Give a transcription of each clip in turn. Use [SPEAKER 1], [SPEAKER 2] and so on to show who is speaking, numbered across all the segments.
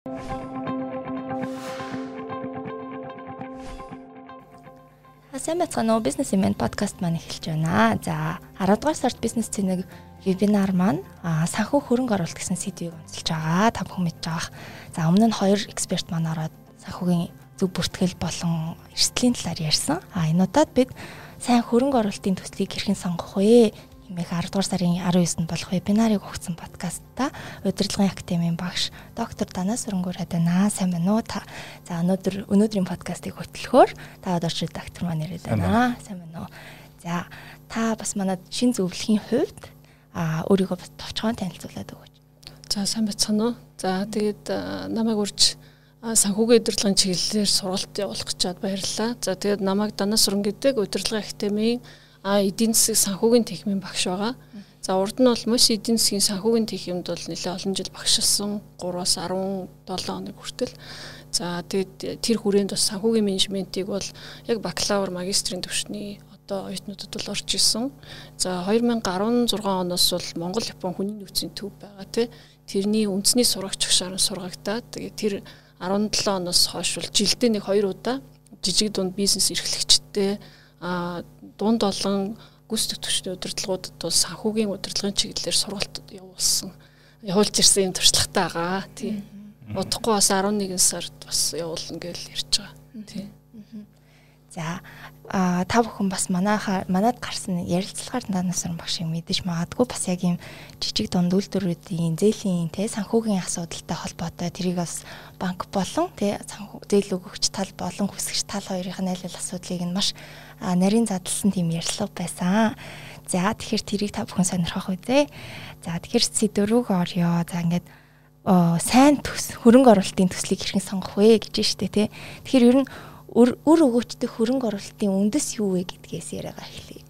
[SPEAKER 1] Сайн байцгаана уу? Business Event podcast маань эхэлж байна. За 10 дугаар сард бизнес цэнийг вебинар маань санхүү хөрөнгө оруулалт гэсэн сэдвийг онцолж байгаа. Та бүхэн мэдж байгаа. За өмнө нь хоёр эксперт маань ороод санхүүгийн зөв бүртгэл болон эрсдлийн талаар ярьсан. А энэ удаад бид сайн хөрөнгө оруулалтын төслийг хэрхэн сонгох вэ? Хэмээх 10 дугаар сарын 19-нд болох вебинарыг өгсөн подкастта удирдлагын академийн багш доктор Дана Сүрэнгүүрээд байна. Сайн байна уу та? За өнөөдөр өнөөдрийн подкастыг хөтлөхөөр та одооч редактор маань ирээд байна. Сайн байна уу? За та бас манад шин зөвлөхийн хувьд а өөрийгөө бас товчхон танилцуулаад өгөөч.
[SPEAKER 2] За сайн байцгаана уу? За тэгээд намайг урьж санхүүгийн удирдлагын чиглэлээр сургалт явуулах гэж бод баярлалаа. За тэгээд намайг Дана Сүрэн гэдэг удирдлагын академийн а эдийн засаг санхүүгийн техникийн багш байгаа. За урд нь бол мөс эдийн засгийн санхүүгийн техникт бол нэлээд олон жил багшилсан 3-аас 17 хоног хүртэл. За тэгээд тэр хүрээнд бас санхүүгийн менежментийг бол яг бакалавр магистрийн төвшний одоо оюутнуудад бол орж исэн. За 2016 оноос бол Монгол Япон хүний нөөцийн төв байгаа тий. Тэрний үндэсний сурагч агшаар сургагдаад тэгээд тэр 17 оноос хойш бол жилдээ нэг 2 удаа жижиг дунд бизнес эрхлэгчтэй дунд олон гүс төтөвчний удирдлагуудад бол санхүүгийн удирдлагын чиглэлээр сургалт явуулсан явуулж ирсэн юм туршлагатай байгаа тий. Удахгүй бас 11 сард бас явуулна гэж ярьж байгаа. Тий.
[SPEAKER 1] За а та бүхэн бас манайхаа манад гарсан ярилцлагаар данасран багш шиг мэдэж магадгүй бас яг юм жижиг дунд үйлдвэрүүдийн зээлийн те санхүүгийн асуудалтай холбоотой тэрийг бас банк болон те санхүү зээл өгөгч тал болон хүсгч тал хоёрын найлал асуудлыг нь маш нарийн задлсан тийм ярилцлага байсан. За тэгэхээр тэрийг та бүхэн сонирхох үзье. За тэгэхээр сэдврүүг орё. За ингээд сайн төс хөрөнгө оруулалтын төслийг хэрхэн сонгох вэ гэж штэ тий. Тэгэхээр ер нь өр өгөөчтэй хөрөнгө оруулалтын үндэс юу вэ гэдгээс яриагаа эхлэе.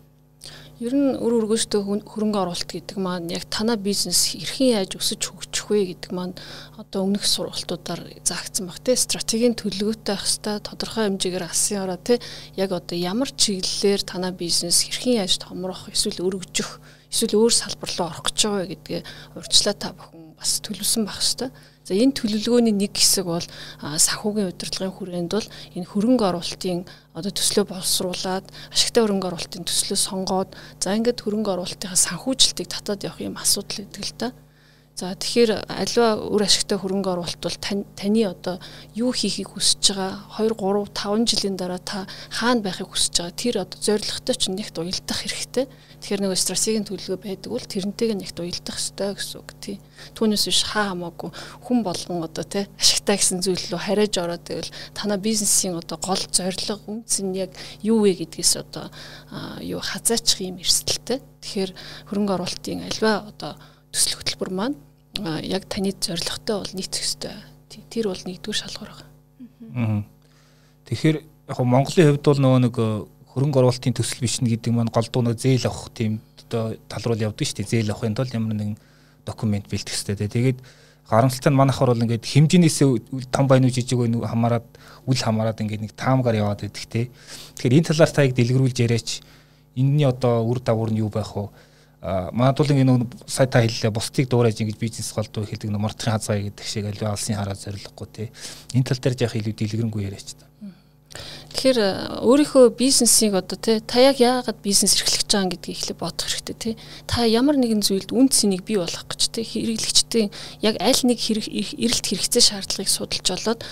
[SPEAKER 2] Ер нь өр өргөжтэй хөрөнгө оруулалт гэдэг маань яг танаа бизнес эрхэн яаж өсөж хөгжих вэ гэдэг маань одоо өмнөх сургалтуудаар заагдсан баг те. Стратегийн төлөвлөгөөтэй байх хэвээр тодорхой хэмжээгээр алсын ороо те. Яг одоо ямар чиглэлээр танаа бизнес эрхэн яаж томрох эсвэл өргөжих эсвэл өөр салбар руу орох гэж байгаа гэдгээ урьдчилан та бүхэн бас төлөвсөн байх хэвээр За энэ төлөвлөгөөний нэг хэсэг бол санхүүгийн удирдлагын хүрээнд бол энэ хөрөнгө оруулалтын одоо төслөө боловсруулад ашигтай хөрөнгө оруулалтын төслөө сонгоод за ингээд хөрөнгө оруулалтынхаа санхүүжилтийг татаад явах юм асуудал гэдэг л да. За тэгэхээр аливаа үр ашигтай хөрөнгө оруулалт бол таны одоо юу хийхийг хүсэж байгаа 2 3 5 жилийн дараа та хаана байхыг хүсэж байгаа тэр одоо зорилготой ч нэгт уялдах хэрэгтэй. Тэгэхээр нэг стратегийн төлөвлөгөө байдаг бол тэрнтэйг нэгт уялдах хэрэгтэй гэсэн үг тий. Түүнээс биш хаа хамаагүй хүн болгон одоо тий ашигтай гэсэн зүйл рүү хариж ороод байвал танаа бизнесийн одоо гол зорилго үнц нь яг юу вэ гэдгээс одоо юу хазаачих юм эрсдэлтэй. Тэгэхээр хөрөнгө оруулалтын альва одоо төсөл хөтөлбөр маань яг таны зорилготой бол нийцэх ёстой. Тэр бол нэгдүгээр шалгуур
[SPEAKER 3] байгаа. Тэгэхээр яг Монголын хувьд бол нөгөө нэг э, хөрөнгө оруулалтын төсөл бичнэ гэдэг маань голдуу нөгөө зээл авах тийм одоо тал руу явдаг шүү дээ. Зээл авахын тулд ямар нэгэн документ бэлтгэх хэрэгтэй. Тэгээд харамсалтай нь манайхаар бол ингээд хэмжээнээс том байна уу жижиг байна уу хамаарад үл хамаарад ингээд нэг таамгаар яваад байдаг те. Тэгэхээр энэ талаар та яг дэлгэрүүлж яриач. Энэний одоо үр дагавар нь юу байх вэ? Магадгүй нэг сайтаа хэллээ бусдыг дуурайж ингэж бизнес голдуу хэлдэг нэг мартахын хазгаа гэдэг шиг аливаа алсын хараа зориулахгүй тий. Энэ тал дээр яах илүү дэлгэрэнгүй яриач та.
[SPEAKER 2] Тэгэхээр э, өөрийнхөө бизнесийг одоо тий та яг яагаад бизнес эрхлэж байгаа гэдгийг эхлээ бодох хэрэгтэй тий. Та ямар нэгэн зүйлд үн цэнийг бий болгох гэж тий хэрэглэгчдийн яг аль нэг хэрэг эрэлт хэрэгцээ шаардлагыг судалж олоод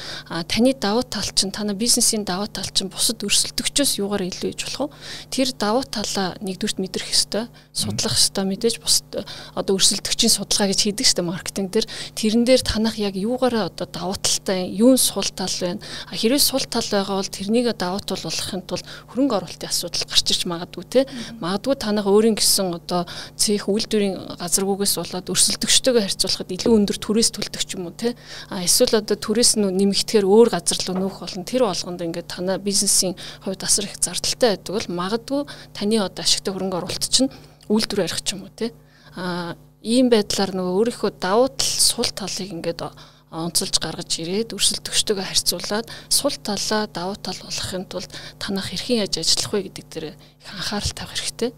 [SPEAKER 2] таны давуу тал чинь танай бизнесийн давуу тал чинь бусад өрсөлдөгчөөс юугаар илүү иж болох вэ? Тэр давуу талаа нэгдүгürt мэдрэх ёстой, судлах ёстой мэдээж бусад одоо өрсөлдөгчийн судалгаа гэж хийдэг дээ маркетинг дээр. Тэрэн дээр танах яг юугаараа одоо давуу талтай, юун сул тал байна. Хэрвээ сул тал байгаа бол тэрнийг тэрийг давуу тал болгохын тулд хөрөнгө оруулалтын асуудал гарч ирж магадгүй те. Магадгүй танах өөрийн гэсэн одоо цэх үйлдвэрийн газаргүйгээс болоод өрсөлдөгчтэйгээ харьцуулахад илүү өндөр түрээс төлдөг ч юм уу те. А эсвэл одоо түрээс нь нэмэгдэхээр өөр газар руу нүүх болно. Тэр болгонд ингээд танай бизнесийн хувьд асар их зардалтай байдаг бол магадгүй таны одоо ашигтай хөрөнгө оруулалт чинь үйлдвэр арих ч юм уу те. А ийм байдлаар нөгөө өөрийнхөө давуу тал сул талыг ингээд онцолж гаргаж ирээд өрсөлдөгчтэйгээ харьцуулаад сул талаа давуу тал болгохын тулд танах хэрхэн яаж ажиллах вэ гэдэг дээр их анхаарал тавих хэрэгтэй.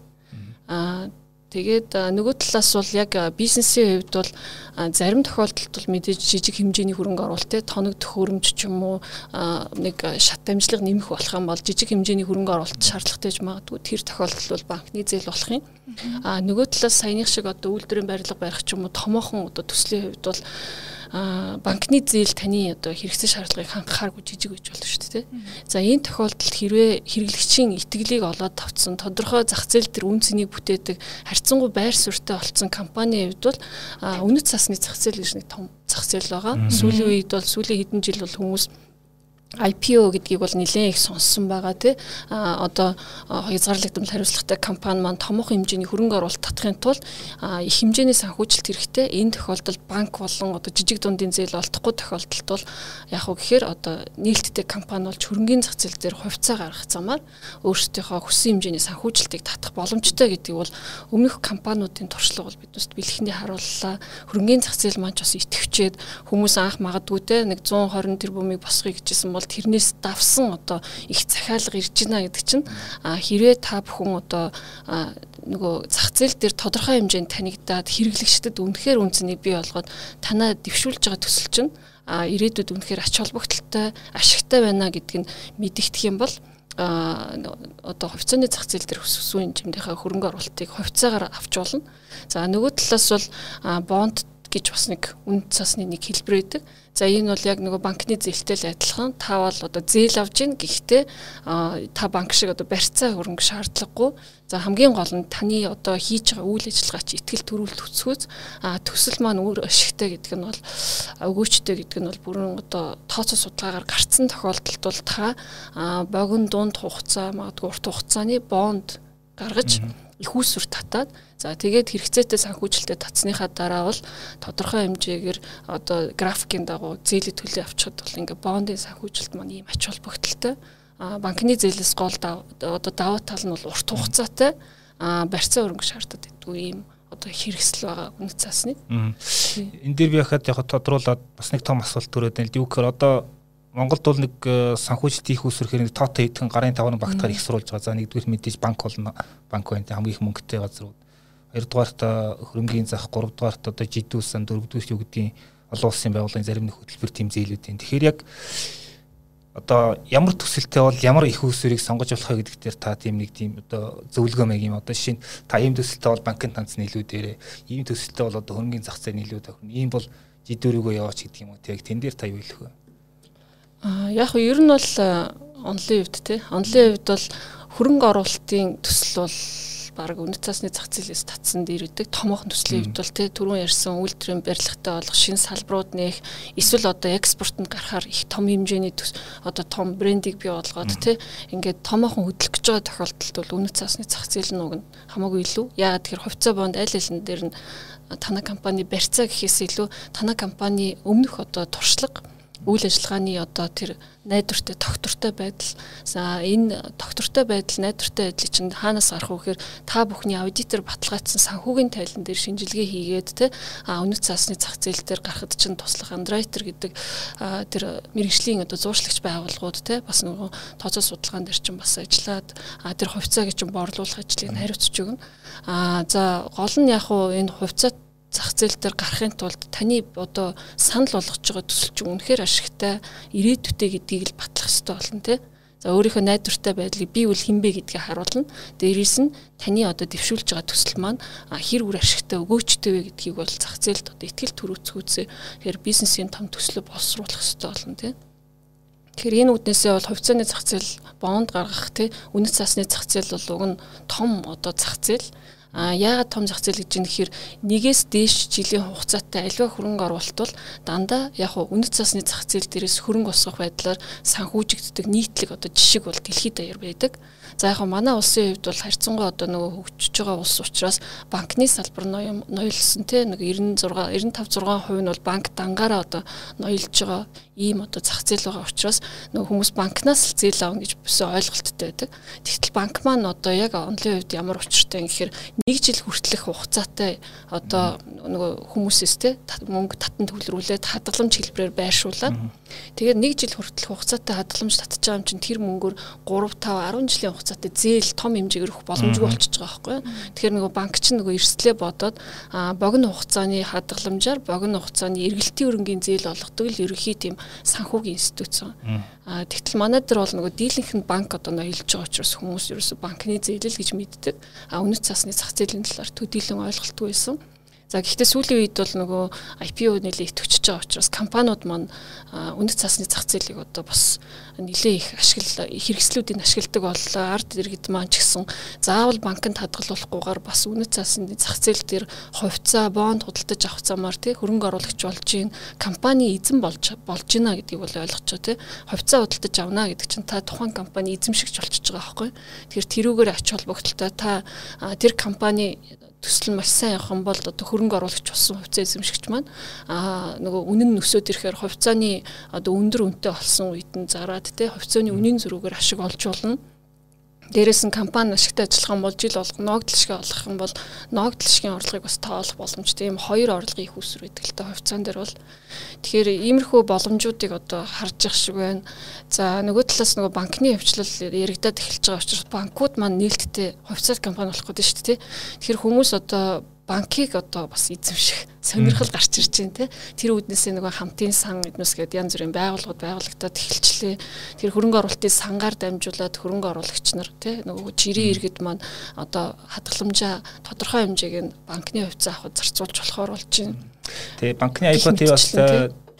[SPEAKER 2] Аа Тэгээд нөгөө талаас бол яг бизнесийн хувьд бол зарим тохиолдолд бол мэдээж жижиг хэмжээний хөрөнгө оруулалт те тоног төхөөрөмж ч юм уу нэг шат дамжлага нэмэх болох юм бол жижиг хэмжээний хөрөнгө оруулалт шаардлагатай ч магадгүй тэр тохиолдолд бол банкны зээл болох юм. А нөгөө талаас саяных шиг одоо үйлдвэрийн барилга барих ч юм уу томоохон одоо төслийн хувьд бол банкны зээл таны одоо хэрэгцээ шаардлагыг хангахааргүй жижиг гэж болно шүү дээ. За энэ тохиолдолд хэрвээ хэрэглэгчийн итгэлийг олоод тавцсан тодорхой зах зээл төр үн цэнийг бүтээдэг харьцангуй байр суурьтай болцсон компанийн хувьд бол үнэт цасны зах зээл гэж нэг том зах зээл байгаа. Сүүлийн үед бол сүүлийн хэдэн жил бол хүмүүс IPO гэдгийг бол нэлээд их сонссон байгаа тий. А одоо хязгаарлагдмал хариуцлагатай компани маань томоохон хэмжээний хөрөнгө оруулалт татахын тулд их хэмжээний санхүүжилт хэрэгтэй. Энэ тохиолдолд банк болон одоо жижиг дундын зээл олдохгүй тохиолдолд бол яг уу гэхээр одоо нээлттэй компани болж хөрөнгөний зах зээл дээр хувьцаа гаргах замаар өөрсдийнхөө хүссэн хэмжээний санхүүжилтийг татах боломжтой гэдгийг бол өмнөх компаниудын туршлага бол биднэрт бэлгэхний харууллаа. Хөрөнгөний зах зээл маань ч бас итгэвчээд хүмүүс анх магадгүй те нэг 120 тэрбумыг босгоё гэжсэн бол тэрнээс давсан одоо их захиалга ирж байна гэдэг чинь хэрвээ та бүхэн одоо нөгөө зах зээл дээр тодорхой хэмжээнд танигдаад хэрэглэгчдэд үнэхээр үнцнийг бий болгоод танаа дэвшүүлж байгаа төсөл чинь а ирээдүйд үнэхээр ач холбогдолтой ашигтай байна гэдг нь мэдэгдэх юм бол а одоо хувьцааны зах зээл дээр өссөн хэмжээндээ хөрөнгө оруулалтыг хувьцаагаар авч болно. За нөгөө талаас бол бонд гэж бас нэг үнд цасны нэг хэлбэр байдаг. За энэ бол яг нөгөө банкны зээлтэй л адилхан. Та бол одоо зээл авж гин гэхдээ та банк шиг одоо барьцаа хөрөнгө шаардлагагүй. За хамгийн гол нь таны одоо хийж байгаа үйл ажиллагаа чи ихтгэл төрүүлэлт төсгөөс төсөл маань өөр ашигтай гэдэг нь бол өгөөчтэй гэдэг нь бол бүрэн одоо тооцоо судалгаагаар гарцсан тохиолдолд бол та богино дунд хугацаа магадгүй урт хугацааны бонд гаргаж их усүр татаад за тэгээд хэрэгцээтэй санхүүжилтэд татсныхаа дараа бол тодорхой хэмжээгээр одоо графикийн дагуу зээлээ төлөө авчихад бол ингээ бондын санхүүжилт маань ийм ач холбогдолтой банкны зээлээс гол одоо давуу тал нь бол урт хугацаатай барьцаа өрөнгө шаарддаг гэдэг ийм одоо хэрэгсэл байгаа үнэт цаасны.
[SPEAKER 3] Энэ дээр би яхад яг тодруулаад бас нэг том асуулт төрөөд байна л юу гэхээр одоо Монголд бол нэг э, санхүүжилт их усрхээр нэг тоотой хэдхэн гарын таван багтахаар их сурулж байгаа. За нэгдүгээр мэдээж банк болно. Банк байна. Хамгийн их мөнгөтэй газрууд. Хоёрдугаарт хөрөнгөний зах, гуравдугаарт одоо жидүүсэн, дөрөвдүгээр юу гэдгийг олон улсын байгууллагын зарим нэг хөтөлбөр тэм зээлүүд юм. Тэгэхээр яг одоо ямар төсөлтэй бол ямар их усрыг сонгож болох вэ гэдэг дээр та тийм нэг тийм одоо зөвлөгөө маяг юм. Одоо жишээ нь та ийм төсөлтэй бол банкны танц нийлүү дээрээ. Ийм төсөлтэй бол одоо хөрөнгөний зах зээл нийлүү тохирно ийм бол жидүүрийгөө яваач гэдэг юм уу? Тэг тэн дээр та юу хэлэх вэ?
[SPEAKER 2] Аа яг нь ер нь бол онлын хувьд те. Онлын хувьд бол хөрөнгө оруулалтын төсөл бол баг үнэт цасны зах зээлээс татсан дээр үүдэг. Томоохон төслийн хувьд бол те түрүүн ярьсан үйлдвэрийн барилгатай болох шинэ салбарууд нэх эсвэл одоо экспортод гарахаар их том хэмжээний одоо том брендийг бий болгоод те ингээд томоохон хөдлөх гэж байгаа тохиолдолд бол үнэт цасны зах зээл нь уг нь хамаагүй илүү. Яагаад тэгэхээр хувьцаа бонд аль алин дээр нь танай компани барьцаа гэхээс илүү танай компани өмнөх одоо туршлага үйл ажиллагааны одоо тэр найдвартай тогтвортой байдал за энэ тогтвортой байдал найдвартай байдлыг чинь хаанаас гарах вэ гэхээр та бүхний аудитор баталгаажсан санхүүгийн тайлан дээр шинжилгээ хийгээд те а үнэт цаасны зах зээл дээр гарахад чинь туслах андройтер гэдэг тэр мэрэгжлийн одоо зууршлагч байгууллагууд те бас нөгөө тооцоо судалгаан дээр чинь бас ажиллаад а тэр хувьцааг чинь борлуулах ажлыг хариуцж өгнө. А за гол нь яг энэ хувьцаа зах зээл дээр гарахын тулд таны одоо санал болгож байгаа төсөл чинь үнэхээр ашигтай ирээдүйтэй гэдгийг л батлах хэрэгтэй болно тий. За өөрийнхөө найдвартай байдлыг бий үл хинбэ гэдгийг харуулна. Дээрээс нь таны одоо дэвшүүлж байгаа төсөл маань хэр үр ашигтай өгөөчтэй вэ гэдгийг бол зах зээлд одоо ихтгэл төрөөцгөөсөө тэгэхээр бизнесийн том төслөө боловсруулах хэрэгтэй болно тий. Тэгэхээр энэ үднээсээ бол хувьцааны зах зээл бонд гаргах тий үнэт цасны зах зээл бол уг нь том одоо зах зээл А яагаад том зах зээл гэж юм гэхээр нэгээс дээш жилийн хугацаатай аливаа хөрөнгө оруулалт бол дандаа яг хуу үнэт цасны зах зээл дээрээс хөрөнгө осгох байдлаар санхүүжигддэг нийтлэг одоо жишг бол дэлхийд даяар байдаг. За яг манай улсын хувьд бол харьцангуй одоо нөгөө хөгжиж байгаа улс учраас банкны салбар ноёлсон те нэг 96 95 6% нь бол банк дангаараа одоо ноёлж байгаа ийм одоо зах зээл байгаа учраас нөгөө хүмүүс банкнаас л зээл авна гэж бүсээ ойлголттой байдаг. Тэгтэл банк маань одоо яг онлын хувьд ямар учиртай юм гэхээр нэг жил хүртэлх хугацаатай одоо нөгөө хүмүүсээс те мөнгө татан төвлөрүүлээд хадгаламж хэлбэрээр байршуулад тэгээд нэг жил хүртэлх хугацаатай хадгаламж татчих байгаа юм чинь тэр мөнгөөр 3 5 10 жилийн хугацаатай зээл том хэмжээгээр өгөх боломжгүй болчихж байгаа байхгүй юу. Тэгэхээр нөгөө банк чинь нөгөө эрсдлээ бодоод богино хугацааны хадгаламжаар богино хугацааны эргэлтийн өрнгийн зээл олгодог л ерөнхий тийм санхүүгийн институт. А тэгтэл манай дээр бол нөгөө дийлэнх нь банк одоо нөө хэлж байгаа учраас хүмүүс ерөөсө банкны зээлэл гэж мэддэг. А үнэт цасны зах зээлийн талаар төдийлөн ойлголтгүй байсан. За гэхдээ сүүлийн үед бол нөгөө IPO нэлээд идэвчж байгаа учраас компаниуд маань үнэт цаасны зах зээлийг одоо бас нэлээд их ашигла хэрэгслүүдийг ашигладаг боллоо. Ард иргэд маань ч гэсэн заавал банкнд хадгалуулахгүйгээр бас үнэт цаасны зах зээл дээр хувьцаа, бонд худалдаж авах замаар тий хөрөнгө оруулагч болж гин компани эзэн болж болж гинэ гэдгийг бол байгаа тий. Хувьцаа худалдаж авна гэдэг чинь та тухайн компани эзэмшигч болчихж байгаа байхгүй. Тэгэхээр тэрүүгээр ач холбогдолтой та тэр компани төсөл маш сайн явах юм бол одоо хөрөнгө оруулагч болсон хувьцаа эзэмшигч маань аа нөгөө үнэн нь өсөд ирэхээр хувьцааны одоо өндөр үнэтэй болсон үед нь зараад те хувьцааны үнийн зөрүүгээр ашиг олж болно Дээрээс нь компани ашигтай ажиллах бол жил болго ногдол шиг олох юм бол ногдол шигын орлогыг бас тоолох боломжтой. Ийм хоёр орлогын их усүр байдаг л та хувьцаан дээр бол. Тэгэхээр иймэрхүү боломжуудыг одоо харж явах шиг байна. За нөгөө талаас нөгөө банкны хвчлэл яригадад эхэлж байгаа учраас банкуд маань нээлттэй хувьцаат компани болох гэдэг шүү дээ. Тэгэхээр хүмүүс одоо банкыг одоо бас эзэмших сонирхол гарч ирж байна те. Тэр үднээсээ нөгөө хамтын сан эднүс гэдэг янз бүрийн байгууллагууд байгуулагдаад эхэлчлээ тэр хөрөнгө оруулалтын сангаар дамжуулаад хөрөнгө оруулагч нар те нөгөө жирийн иргэд маань одоо хадгаламжаа тодорхой хэмжээг нь банкны хувьцаа авахд зарцуулж болохоор болж байна.
[SPEAKER 3] Тэгээ банкны IPO бас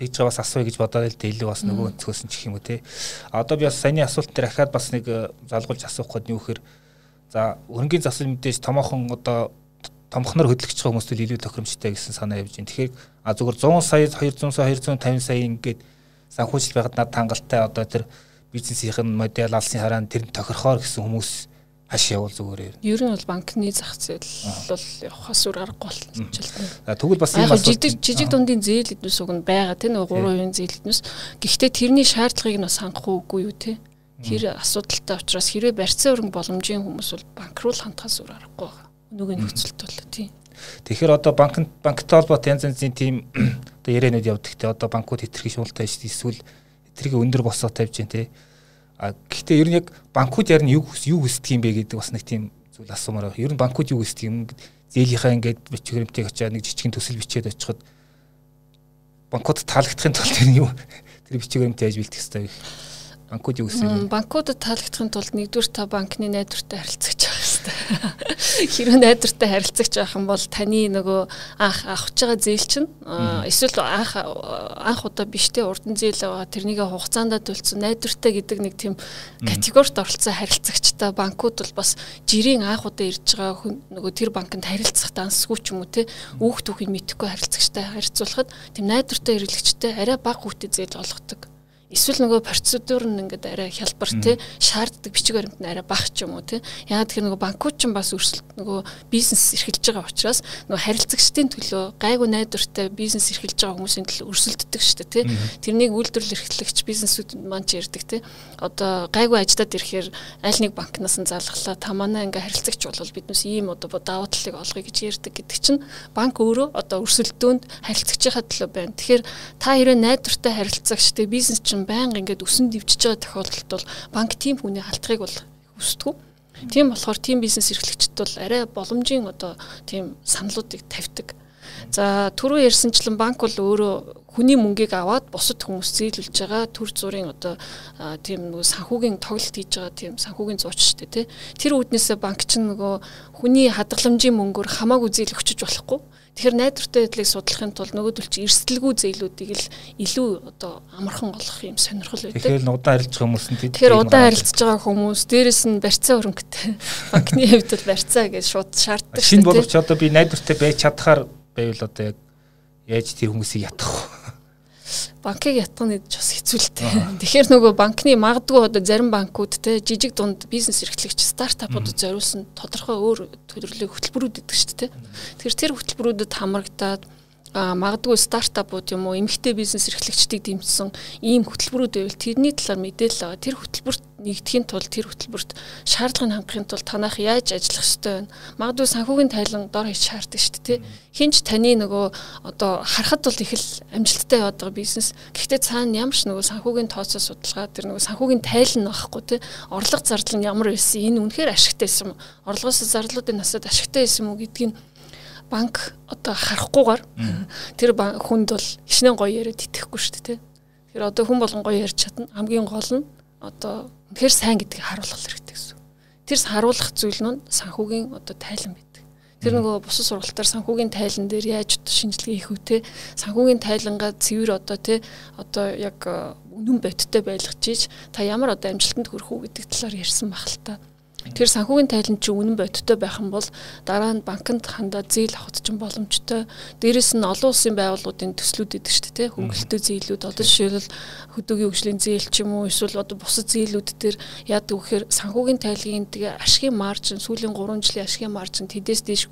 [SPEAKER 3] тэгж байгаа бас асууя гэж бодоод л дэлэг бас нөгөө өнцгөөс нь чих юм уу те. Одоо би бас саяны асуулт дээр ахаад бас нэг э, залгуулж асуух гээд юу гэхээр за хөрөнгөний засал мэдээж томоохон одоо томхнор хөдөлгөж байгаа хүмүүст илүү тохиромжтой гэсэн санаа явж байна. Тэгэхээр а зүгээр 100 сая 200 сая 250 сая ингээд санхүүжил байгаад над хангалттай одоо тэр бизнесийн модель алсын хараа тэр тохирохоор гэсэн хүмүүс хаш явуул зүгээрээ.
[SPEAKER 2] Ер нь бол банкны зах зээл бол явахаас үр аргагүй болчихлоо.
[SPEAKER 3] Тэгвэл бас
[SPEAKER 2] юм жижиг жижиг дундын зээл эднэс уг нь байгаа тийм нэг 3% зээл эднэс. Гэхдээ тэрний шаардлагыг нь бас хангах уугүй юу те. Тэр асуудалтай учраас хэрвээ барьцаа өрнг боломжийн хүмүүс бол банк руу хандхаас үр аргагүй байгаа өнөөгийн нөхцөлт бол тийм.
[SPEAKER 3] Тэгэхээр одоо банк банктай холбоотой янз янзын тийм одоо яриануд явдаг те одоо банкуд хэтэрхий шуултаа эсвэл хэтэрхий өндөр босоо тавьж जैन те. А гэхдээ ер нь яг банкуд нь юу юу хүсдэг юм бэ гэдэг бас нэг тийм зүйл асуумаар байна. Ер нь банкуд юу хүсдэг юм зээлийнхаа ингээд бичгэрэмтийг очиад нэг жижигэн төсөл бичээд очиход банкуд таалагдахын тулд юу тэр бичгэрэмтээ яаж бэлтгэх хэрэгтэй вэ? банкуд юу гэсэн юм?
[SPEAKER 2] Банкудад таалагдахын тулд нэгдүгээр та банкны найдвартай харилцаж байгаа хэрэгтэй. Хэрвээ найдвартай харилцаж байх юм бол таны нөгөө анх авах байгаа зээл чинь эсвэл анх анх удаа биштэй урдан зээл байгаа тэрнийг хугацаанд төлцсөн найдвартай гэдэг нэг тийм категорид оролцсон харилцагчтай банкуд бол бас жирийн анх удаа ирж байгаа хүн нөгөө тэр банкнд харилцах дансгүй ч юм уу те үүх түүхийг мэдхгүй харилцагчтай харьцуулахад тийм найдвартай хэрэглэгчтэй арай бага хүүтэй зээл олгодог эсвэл нөгөө процедур нь ингээд арай хялбар тий. Шаарддаг бичиг баримт нь арай бага ч юм уу тий. Яагаад тэгэхээр нөгөө банкуд ч бас өрсөлд нөгөө бизнес эрхэлж байгаа учраас нөгөө харилцагчдын төлөө гайгүй найдвартай бизнес эрхэлж байгаа хүмүүсийн төлөө өрсөлддөг шүү дээ тий. Тэрнийг үйлдвэрлэл эрхлэгч бизнесүүд маань ч ярьдаг тий. Одоо гайгүй ажилдаад ирэхээр аль нэг банкнаас нь залглаа та манай ингээ харилцагч болвол биднээс ийм одоо даваа талыг олгоё гэж ярьдаг гэдэг чинь банк өөрөө одоо өрсөлдөөнд харилцагчийнхаа төлөө байна. Тэгэхээр та хэрэг найдвартай харилцагч тий бизнес чинь хүн байнга ингээд өсөн дэвжиж байгаа тохиолдолд бол банк тийм хүний халтгийг бол хүсдэг. Тийм болохоор тийм бизнес эрхлэгчд бол арай боломжийн одоо тийм саналуудыг тавьдаг. За түрүү ярьсанчлан банк бол өөрөө хүний мөнгийг аваад бусад хүмүүс зээлүүлж байгаа төр зургийн одоо тийм нөгөө санхүүгийн тоглолт хийж байгаа тийм санхүүгийн зууч шүү дээ тий. Тэр үүднээсээ банк чинь нөгөө хүний хадгаламжийн мөнгөөр хамаагүй зээл өгчөж болохгүй Тэгэхээр найдвартай байдлыг судлахын тулд нөгөөдөл чи эрсдэлгүй зээлүүдийг л илүү одоо амархан олох юм сонирхол байдаг.
[SPEAKER 3] Тэгэхээр удаан харилцах хүмүүс нь
[SPEAKER 2] тэгэхээр удаан харилцаж байгаа хүмүүс дээрэс нь барьцаа хөрөнгөтэй. Банкны хувьд бол барьцаа гэж шууд шаарддаг.
[SPEAKER 3] Шинэ боловч одоо би найдвартай байж чадхаар байвал одоо яг яаж тэр хүмүүсийг ятгах вэ?
[SPEAKER 2] Банкыг ятгах нь бас хэцүүлтэй. Тэгэхээр нөгөө банкны магадгүй одоо зарим банкуд те жижиг дунд бизнес эрхлэгч стартапуудад зориулсан тодорхой өөр төлөвлөлийн хөтөлбөрүүд идэг шүү дээ. Тэгэхээр тэр хөтөлбөрүүдэд хамрагдаад а магадгүй стартапууд юм уу эмэгтэй бизнес эрхлэгчдийг дэмжсэн ийм хөтөлбөрүүд байвал тэрний талаар мэдээлэл аваа тэр хөтөлбөрт нэгдэхийн тулд тэр хөтөлбөрт шаардлагыг хангахын тулд танах яаж ажиллах ёстой вэ? Магадгүй санхүүгийн тайлан дор хийж шаарддаг шүү дээ, тий. Хинч таны нөгөө одоо харахад бол их л амжилттай яваад байгаа бизнес. Гэхдээ цаана ямар ч нөгөө санхүүгийн тооцоо судалгаа тэр нөгөө санхүүгийн тайлан байхгүй тий. Орлого зардал нь ямар байсан? Энэ үнэхээр ашигтай юм. Орлогоос зарлуудын насад ашигтай юм уу гэдгийг банк одоо харахгүйгээр тэр хүнд бол хичнээн гоё яриад итгэхгүй шүү дээ. Тэр одоо хүн болгон гоё ярьж чадна. Хамгийн гол нь одоо үнэхээр сайн гэдгийг харуулах хэрэгтэй гэсэн. Тэр харуулах зүйл нь санхүүгийн одоо тайлан байдаг. Тэр нөгөө бусад сургалтаар санхүүгийн тайлан дээр яаж шинжилгээ хийх те санхүүгийн тайлангаа цэвэр одоо те одоо яг үнэн бодиттой байлгаж ийж та ямар одоо амжилтанд хүрэх үү гэдэг талаар ярьсан баг л та. Тэр санхүүгийн тайлан чи үнэн бодиттой байх юм бол дараа нь банкнд хандаа зээл авахд ч боломжтой. Дээрэс нь олон улсын байгууллагуудын төслүүд идэг шүү дээ, хөнгөлөлтөө зээлүүд. Одоо жишээлбэл хөдөөгийн хөгжлийн зээл ч юм уу эсвэл одоо бусад зээлүүд төр яадаг вэхээр санхүүгийн тайлгийн тэгээ ашигын маржин сүүлийн 3 жилийн ашигын маржин тэдээс дээш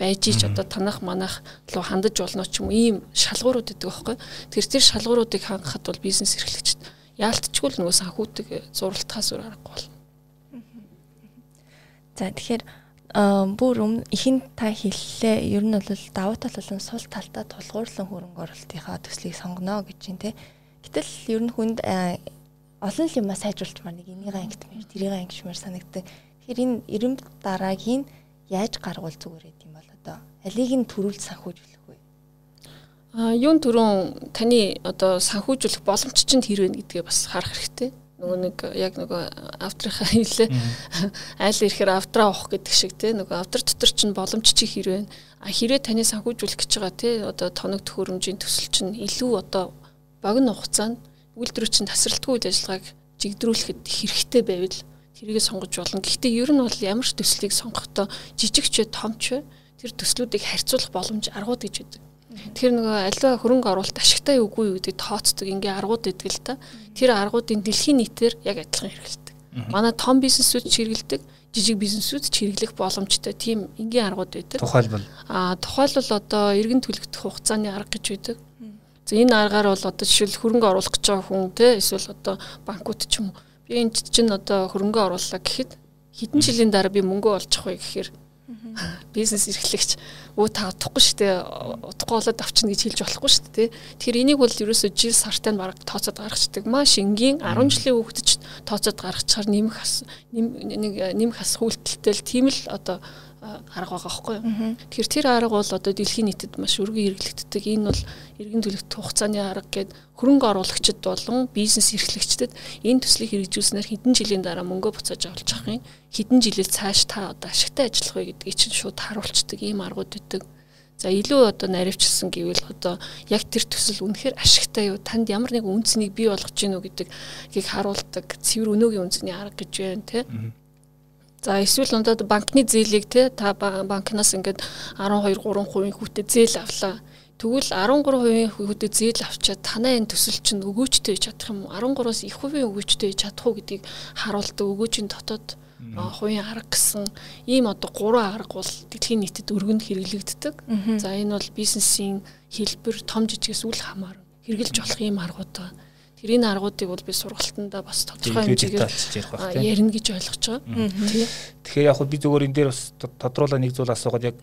[SPEAKER 2] байж ич одоо танах манах руу хандаж болно ч юм ийм шалгуурууд идэг байхгүй. Тэр тэр шалгууруудыг хангахад бол бизнес эрхлэгчд яалтчгүй л нөгөө санхүүтэг зуралтахаас өөр аргагүй болно.
[SPEAKER 1] За тэгэхээр бүр ихэнд та хэллээ. Ер нь бол давуу тал болон сул талдаа тулгуурлан хөрөнгө оруулалтынхаа төслийг сонгоно гэж чинь те. Гэтэл ер нь хүнд олон юм сайжруулж маа нэг энийг ангитмэр, тэрийг ангишмэр санагдаг. Тэгэхээр энэ эрэмб дараагийн яаж гаргуул зүгээр гэдэм бол одоо алийг нь төрүүлж санхүүжүүлэх вэ?
[SPEAKER 2] А юун төрөн таны одоо санхүүжүүлэх боломж чинь тэр вэ гэдгээ бас харах хэрэгтэй нөгөө нэг яг нөгөө авторынхаа хэлээ айл ирэхээр автраа авах гэдэг шиг те нөгөө автор дотор чинь боломж чи хэрвээ а хэрвээ таны санхүүжүүлэх гэж байгаа те одоо тоног төхөөрөмжийн төсөл чинь илүү одоо богино хугацаанд үйлдвэрч чинь тасралтгүй үйл ажиллагааг жигдрүүлэхэд хэрэгтэй байвал тэрийг сонгож болно. Гэхдээ ер нь бол ямар ч төслийг сонгохдоо жижиг ч том ч тэр төслүүдийг харьцуулах боломж аргууд гэж байдаг. Тэр нөгөө аливаа хөрөнгө оруулалт ашигтай үгүй юу гэдэг тооцдог ингээ аргууд өгдөг л та. Тэр аргуудын дэлхийн нийтээр яг адилхан хэрэгэлдэг. Манай том бизнесүүд чиргэлдэг, жижиг бизнесүүд чирглэх боломжтой тийм энгийн аргууд байдаг.
[SPEAKER 3] Тухайлбал
[SPEAKER 2] аа тухайлбал одоо эргэн төлөгдөх хугацааны арга гэж байдаг. За энэ аргаар бол одоо жишээл хөрөнгө оруулах гэж байгаа хүн те эсвэл одоо банкуд ч юм уу би энэ чинь одоо хөрөнгө орууллаа гэхэд хэдэн жилийн дараа би мөнгө олж авах вэ гэхээр бизнес эрхлэгч өө та утахгүй шүү дээ. Утахгүй болоод авчна гэж хэлж болохгүй шүү дээ тэгэхээр энийг бол ерөөсөө жил сартай нь баг тооцоод гаргацдаг маш энгийн 10 жилийн хүүхдэд тооцоод гаргачаар нэмэх нэг нэмэх ас хүлтэлтэй л тийм л одоо арга байгаа байхгүй юу. Тэгэхээр тэр арга бол одоо дэлхийн нийтэд маш өргөн хэрэглэгддэг. Энэ бол иргэн төлөвт хугацааны арга гээд хөрөнгө оруулагчид болон бизнес эрхлэгчдэд энэ төслийг хэрэгжүүлснээр хэдэн жилийн дараа мөнгө буцааж авалж авах юм. Хэдэн жилээр цааш та одоо ашигтай ажиллах вэ гэдгийг чинь шууд харуулцдаг ийм аргууд өгдөг. За илүү одоо наривчилсан гэвэл одоо яг тэр төсөл үнэхээр ашигтай юу танд ямар нэг үнцнийг бий болгож гинүү гэдгийг харуулдаг цэвэр өнөөгийн үнцний арга гэж байна те. За эсвэл надад банкны зээлийг те та банкнаас ингээд 12 3% хүүтэй зээл авлаа. Тэгвэл 13% хүүтэй зээл авчаад танаа энэ төсөл чинь өгөөжтэй чадах юм уу? 13-аас их хувийн өгөөжтэй чадах уу гэдгийг харуулдаг өгөөжийн дотоод хувийн арга гэсэн ийм одоо гурван арга бол дэлхийн нийтэд өргөнд хэрэглэгддэг. За энэ бол бизнесийн хэлбэр том жижигээс үл хамааран хэрэгжилж болох ийм аргууд байна. Тэр энэ аргуудыг бол би сургалтандаа бас тодорхой хэмжээгээр ярина гэж ойлгож байгаа.
[SPEAKER 3] Тэгэхээр яг би зөвөр энэ дээр бас тодруулаа нэг зүйл асуугаад яг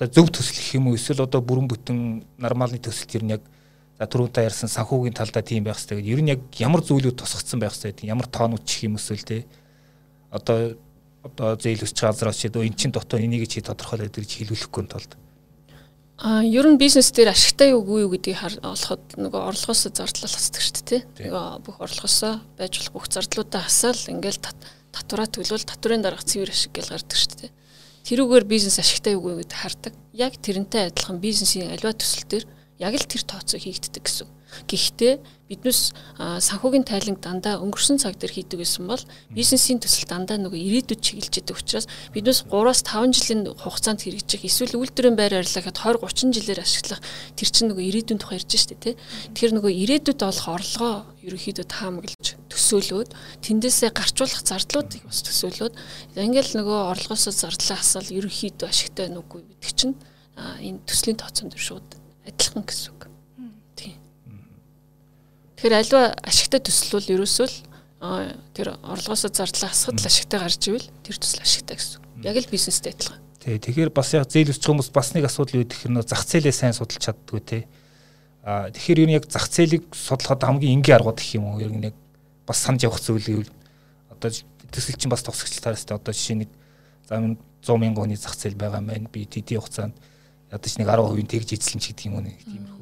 [SPEAKER 3] одоо зөв төсөл юм уу эсвэл одоо бүрэн бүтэн нормалны төсөл ер нь яг за түрүү та ярьсан санхүүгийн талдаа тийм байх хэрэгтэй. Ер нь яг ямар зүйлүүд тусгацсан байх хэрэгтэй. Ямар тоонууд чих юм эсвэл те одоо одоо зээл өсч газраас чи эн чин дотоо энийг чи тодорхойлоод гэж хэлүүлэхгүй тулд.
[SPEAKER 2] А ер нь бизнес дээр ашигтай үгүй юу гэдгийг олоход нөгөө орлогоос зардлал хасдаг шүү дээ тий. Нөгөө бүх орлогоосоо байж болох бүх зардлуудаа хасаал ингээл татвараа төлвөл татврын дарга цэвэр ашиг гэж гардаг шүү дээ. Тэрүүгээр бизнес ашигтай үгүй гэдээ хардаг. Яг тэрнтэй адилхан бизнесийн аливаа төсөл дээр яг л тэр тооцоо хийгддэг гэсэн. Гэхдээ биднес санхүүгийн тайланг дандаа өнгөрсөн цаг дээр хийдэг гэсэн бол бизнесийн төсөл дандаа нөгөө ирээдүйд чиглэж идэг учраас биднес 3-аас 5 жилийн хугацаанд хэрэгжих эсвэл үйлдвэрийн байр арилгахад 20 30 жилээр ашиглах тэр чинь нөгөө ирээдүйн тухай ярьж штэ тий. Тэгэхээр нөгөө ирээдүйд олох орлогоо ерөөхдөө таамаглаж төсөөлөөд тэндээсээ гарчуулах зардлуудыг бас төсөөлөөд ингээл нөгөө орлогоосоо зардлаа хасаал ерөөхдөө ашигтай нүггүй гэдэг чинь энэ төслийн тооцоон дээр шууд адилхан гэсэн үг. Тэгэхээр альва ашигтай төсөл бол ерөөсөө л тэр орлогоосоо зардлаа хасахад л ашигтай гарч ивэл тэр төсөл ашигтай гэсэн. Яг л бизнестэй адилхан.
[SPEAKER 3] Тий, тэгэхээр бас яг зээл өсчих хүмүүс бас нэг асуудал үүдэх хэрнээ зах зээлээ сайн судалж чаддгүй те. Аа тэгэхээр юу нэг яг зах зээлийг судлахад хамгийн энгийн аргууд гэх юм уу? Ер нь яг бас санаж явах зүйл гэвэл одоо төсөл чинь бас тусагчлалтаас те одоо жишээ нэг за 100 мянган хүний зах зээл байгаа маань би тэдний хугацаанд ядаж нэг 10% тэгж эзлэн ч гэдэг юм уу нэг тиймэрхүү.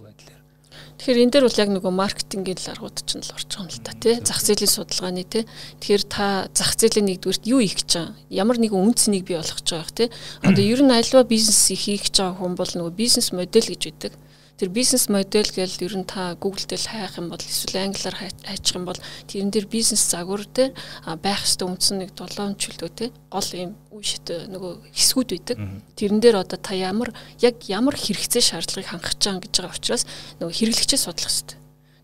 [SPEAKER 2] Тэгэхээр энэ дээр бол яг нөгөө маркетингийн аргууд ч л орж байгаа юм л та тий. Зах зээлийн судалгааны тий. Тэгэхээр та зах зээлийн нэгдүгürt юу их гэж байгаа? Ямар нэгэн үн цэнийг бий болгож байгаа тий. Одоо ер нь альва бизнес хийх гэж байгаа хүн бол нөгөө бизнес модель гэж байдаг тэр бизнес модель гэж ер нь та Google дээр хайх юм бол эсвэл англиар хайчих юм бол тэрэн дээр бизнес загвар дээр байх ёстой үндсэн нэг долоончлөө те гол юм үе шит нөгөө хэсгүүд байдаг. Тэрэн дээр одоо та ямар яг ямар хэрэгцээ шаардлагыг хангах байгаа гэж байгаа учраас нөгөө хэрэглэгчээ судлах хэрэгтэй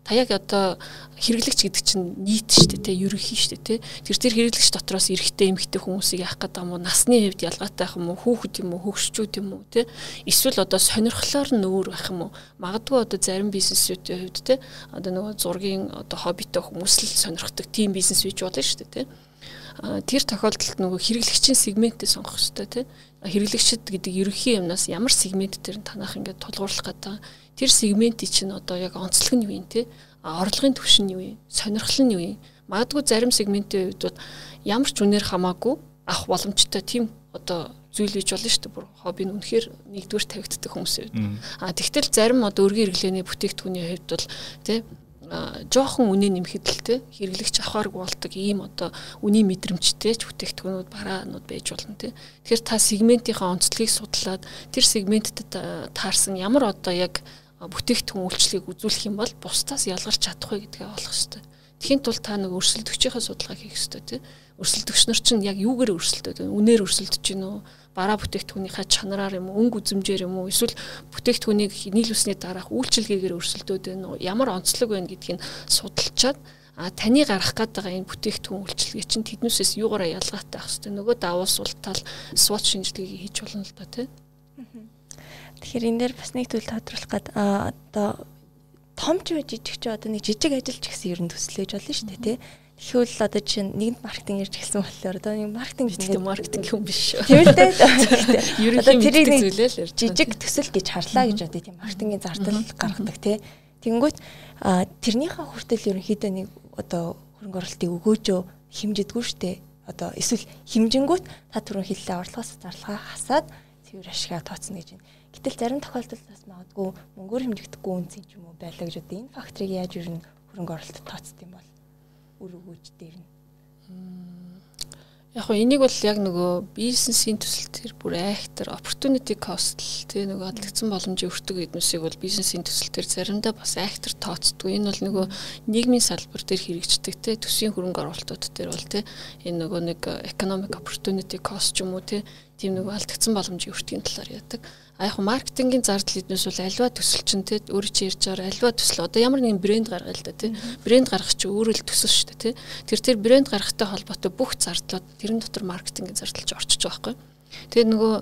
[SPEAKER 2] та яг одоо хэрэглэгч гэдэг чинь нийт шүү дээ, тэ ерөнхий шүү дээ, тэ. Тэр тэр хэрэглэгч дотроос эрэгтэй эмэгтэй хүмүүсийг яах гэдэг юм уу, насны хэвд ялгаатай юм уу, хүүхэд юм уу, хөгшчүүд юм уу, тэ. Эсвэл одоо сонирхлоор нь өөр байх юм уу. Магадгүй одоо зарим бизнесүүдийн хувьд тэ одоо нөгөө зургийн одоо хоббитой хүмүүс л сонирхдаг тийм бизнес бий болно шүү дээ, тэ. Тэр тохиолдолд нөгөө хэрэглэгчийн сегментээ сонгох хэрэгтэй, тэ. Хэрэглэгчд гэдэг ерөнхий юмнаас ямар сегмент дээр танах ингээд тулгуурлах гэдэг тэр сегментийн чинь одоо яг онцлог нь юу юм те? Орлогын түвш нь юу юм? Сонирхол нь юу юм? Магадгүй зарим сегментийн хувьд бол ямар ч үнээр хамаагүй авах боломжтой тийм одоо зүйл бий болно шүү дээ бүр. Хобби нь үнэхээр нэгдүгээр тавигддаг хүмүүсийн хувьд а тэгтэл зарим одоо өргөн хэрэглээний бүтээгдэхүүний хувьд бол тий жоохон үнэ нэмэхэд л те хэрэглэгч авахааргүй болдог ийм одоо үнийн мэдрэмжтэй ч бүтээгдэхүүнүүд бараанууд байж болно те. Тэгэхээр та сегментийнхаа онцлогийг судлаад тэр сегментэд таарсан ямар одоо яг бүтээгдэхүүн үйлчлэгийг үзүүлэх юм бол бусдаас ялгарч чадах вэ гэдгээ олох хэрэгтэй. Тэхийн тулд та нэг өрсөлдөгчийнхээ судалгаа хийх хэрэгтэй тийм. Өрсөлдөгч нар чинь яг юугээр өрсөлдөд вэ? Үнээр өрсөлдөж гин үү? Бараа бүтээгдэхүүнийхээ чанараар юм уу? Өнгө үзэмжээр юм уу? Эсвэл бүтээгдэхүүнийг нийлүүлсний дараах үйлчилгээгээр өрсөлдөд уу? Ямар онцлог байна гэдгийг судалчаад а таны гарах гээд байгаа энэ бүтээгдэхүүн үйлчилгээ чинь тэднээсээс юугаараа ялгаатай байх хэвээр нөгөө давуу сул тал SWOT шинжилгээг хийж болно л да тийм.
[SPEAKER 1] Тэгэхээр энэ дээр бас нэг зүйл тодруулах гээд одоо том ч жижиг ч одоо нэг жижиг ажил ч гэсэн ер нь төслөж болно шүү дээ тий. Тэгвэл одоо чинь нэгд маркетинг ярьж эхэлсэн болохоор одоо нэг маркетинг
[SPEAKER 2] гэдэг маркетинг юм биш шүү.
[SPEAKER 1] Тийм л дээ.
[SPEAKER 2] Ерөнхий тэрийг нэг
[SPEAKER 1] жижиг төсөл гэж харлаа гэж одоо тийм маркетингийн зардал гаргадаг тий. Тэгэнгүүт тэрнийхээ хүртэл ерөнхийдөө нэг одоо хөрөнгө оруулалтыг өгөөжөө хэмжидэггүй шүү дээ. Одоо эсвэл хэмжингүүт та түрүүн хэллээ орлогоос зарлага хасаад цэвэр ашигаа тооцно гэж байна. Гэтэл зарим тохиолдолд бас магадгүй мөнгөөр хэмжигдэхгүй үнцэн ч юм уу байлаа гэж одоо энэ факторыг яаж ер нь хөрөнгө оруулалт тооцд юм бол үр өгөөж дээр нь.
[SPEAKER 2] Яг хөө энийг бол яг нөгөө бизнесийн төсөл төр бүр айхтар opportunity cost л тий нөгөө адлагдсан боломжийн өртөг эднүсийг бол бизнесийн төсөл төр заримдаа бас айхтар тооцдог. Энэ бол нөгөө нийгмийн салбар дээр хэрэгждэг тий төсвийн хөрөнгө оруулалтууд дээр бол тий энэ нөгөө нэг economic opportunity cost ч юм уу тий тийм нөгөө алдагдсан боломжийн өртгийн талаар яадаг а яг маркетингийн зардал эднээс бол альва төсөл чинь те өөрөө чи ярьж байгаа альва төсөл. Одоо ямар нэгэн брэнд гаргая л да те. Брэнд гаргах чи өөрөө л төсөл шүү дээ те. Тэр тэр брэнд гаргахтай холбоотой бүх зардлууд тэрэн дотор маркетингийн зардал ч орчиж байгаа байхгүй тэгээд нөгөө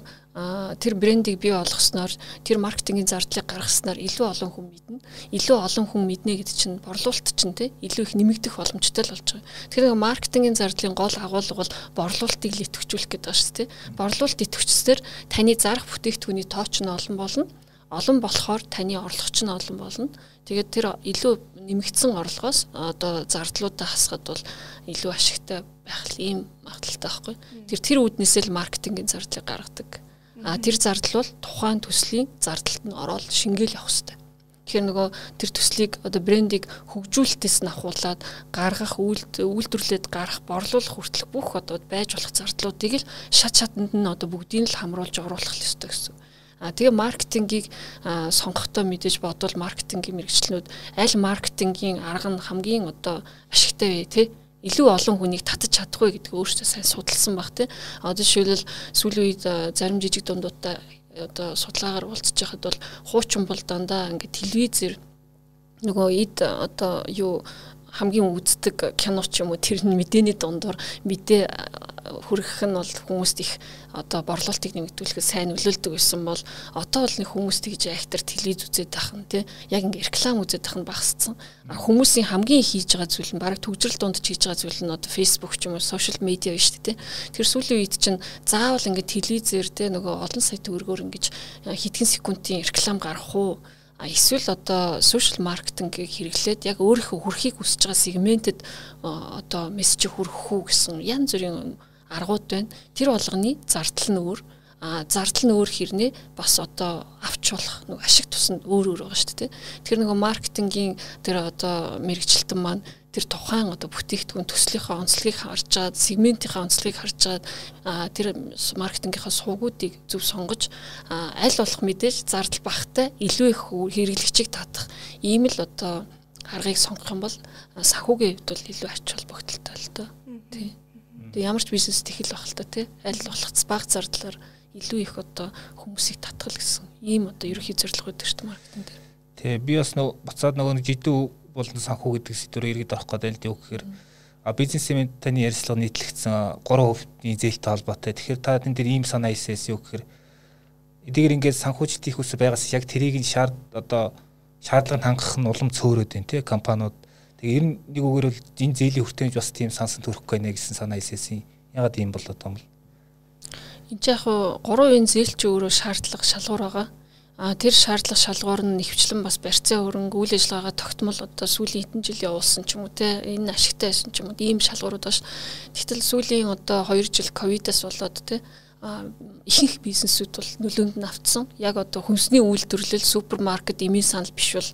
[SPEAKER 2] тэр брендийг бий болгосноор тэр маркетингийн зардлыг гаргаснаар илүү олон хүн мэднэ. Илүү олон хүн мэднэ гэдэг чинь борлуулалт чинь те илүү их нэмэгдэх боломжтой л болж байгаа. Тэгэхээр маркетингийн зардлын гол агуулга бол борлуулалтыг л идэвхжүүлэх гэдэг шүү дээ. Борлуулалт идэвхжсээр таны зарах бүтээгдэхүүний тооч нь олон болно. Олон болохоор таны орлого ч нь олон болно. Тэгээд тэр илүү нэмэгдсэн орлогоос одоо зардлуудаа хасахад бол илүү ашигтай байх ийм магадaltaй байхгүй. Тэр тэр үүднээсээ л маркетингийн зардлыг гаргадаг А тэр зардал бол тухайн төслийн зардалд нь ороод шингээл явах хэрэгтэй. Тэгэхээр нөгөө тэр төслийг одоо брендийг хөгжүүлэлтээс нь ахуулаад гаргах үйлдвэрлээд гарах борлуулах хүртэл бүх одоо байж болох зардлуудыг л шат шатанд нь одоо бүгдийг л хамруулж оруулах хэрэгтэй гэсэн. А тэгээ маркетингийг сонгохдоо мэдээж бодвол маркетингийн мэрэгчлэнүүд аль маркетингийн арга нь хамгийн одоо ашигтай вэ те илүү олон хүнийг татаж чадахгүй гэдгийг өөрөөсөө сайн судалсан баг тий. Одоо жишээлбэл сүүлийн үед зарим жижиг дундуудтай одоо судалгаагаар уулзж байхад бол хуучин бол дандаа ингээд телевизээр нөгөө ид одоо юу хамгийн үздэг кино ч юм уу тэр мэдээний дундуур мэдээ хүргэх нь бол хүмүүст их одоо борлуулалтыг нэмэгдүүлэхэд сайн нөлөөлдөг байсан бол одоо бол нэг хүмүүст гэж актер телевиз үзээд байх нь тий яг ингээ реклам үзээд байх нь багассан. Хүмүүсийн хамгийн их хийж байгаа зүйл нь бараг төгжрөл дунд хийж байгаа зүйл нь одоо Facebook ч юм уу сошиал медиа биш тий. Тэр сүүлийн үед чинь заавал ингээ телевизээр тий нөгөө олон сая төгрөгөөр ингэж хэдхэн секундын реклам гарах уу эсвэл одоо сошиал маркетингийг хэрэглээд яг өөрийнхөө хүрхийг хүсэж байгаа сегментэд одоо мессеж хүргэх үү гэсэн янз бүрийн аргууд байна. Тэр болгоны зардал нь өөр а зардал нь өөр хэрнээ бас одоо авч болох нэг ашиг тусанд өөр өөр байгаа шүү дээ. Тэр нөгөө маркетингийн тэр одоо мэрэгчлэлтэн маань тэр тухайн одоо бүтээгдэхүүн төслийнхаа онцлогийг харж чаад сегментийнхаа онцлогийг харж чаад тэр маркетингийнхаа суугуудыг зөв сонгож аль болох мэдээж зардал багтай илүү их хэрэглэгчийг татах ийм л одоо аргыг сонгох юм бол санхүүгийн хувьд бол илүү ач холбогдолтой л доо. Тий. Тэгээ ямар ч бизнес тэхэл байх л та тий. Аль болох бага зардлаар илүү их одоо хүмүүсийг татгал гэсэн ийм одоо ерөнхий зорилго өгдөг шүү дээ маркетинг дээр.
[SPEAKER 3] Тий би бас нөгөө буцаад нөгөө жидүү болон санхүү гэдэг сэдвээр иргэд орох гэдэг л дээ өгөхээр а бизнесмен таны ярилцлага нийтлэгдсэн 3%-ийн зээлтэй холбоотой. Тэгэхээр та тэн дээр ийм санаа хийсээс юу гэхээр эдгээр ингээд санхүүжилт их ус байгаас яг тэрийг нь шаард одоо шаардлагыг хангах нь улам цөөрөөд байна тий компаниуд. Тэгээ ер нь нэг үгээр бол энэ зээлийн хүртээмж бас тийм сансан төрөхгүй нэ гэсэн санаа хийсээс ягаад ийм болоод юм бэ?
[SPEAKER 2] Энд яг 3% зээл чи өөрөө шаардлага шалгуур байгаа. А тэр шаардлага шалгуур нь нэвчлэн бас барьцаа хөрөнгө үйл ажиллагаагаа тогтмол одоо сүүлийн хэдэн жил явуулсан ч юм уу те энэ ашигтай байсан ч юм уу ийм шалгуурууд байна. Тэгтэл сүүлийн одоо 2 жил ковидос болоод те ихэнх бизнесүүд бол нөлөөнд нь автсан. Яг одоо хүнсний үйлдвэрлэл супермаркет эмийн санал биш бол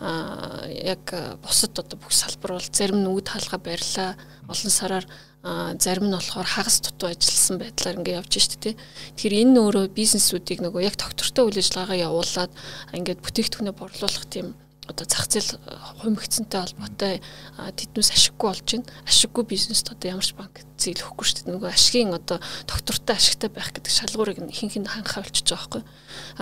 [SPEAKER 2] а яг бусад одоо бүх салбар бол зарим нь үд хаалга барьлаа олон сараар зарим нь болохоор хагас дутуу ажилласан байдлаар ингээ явж штэ тий. Тэгэхээр энэ өөрөө бизнесүүдийг нөгөө яг доктортой үйл ажиллагаагаа явуулаад ингээд бүтээгдэхүүнээ борлуулах тийм одоо зах зээл хумигцэнтэй холбоотой тэднээс ашиггүй болж байна. Ашиггүй бизнест одоо ямар ч банк зээл өгөхгүй шүү дээ. Нөгөө ашигын одоо доктортой ашигтай байх гэдэг шалгуурыг ихэнх нь хангахаа болчихж байгаа байхгүй.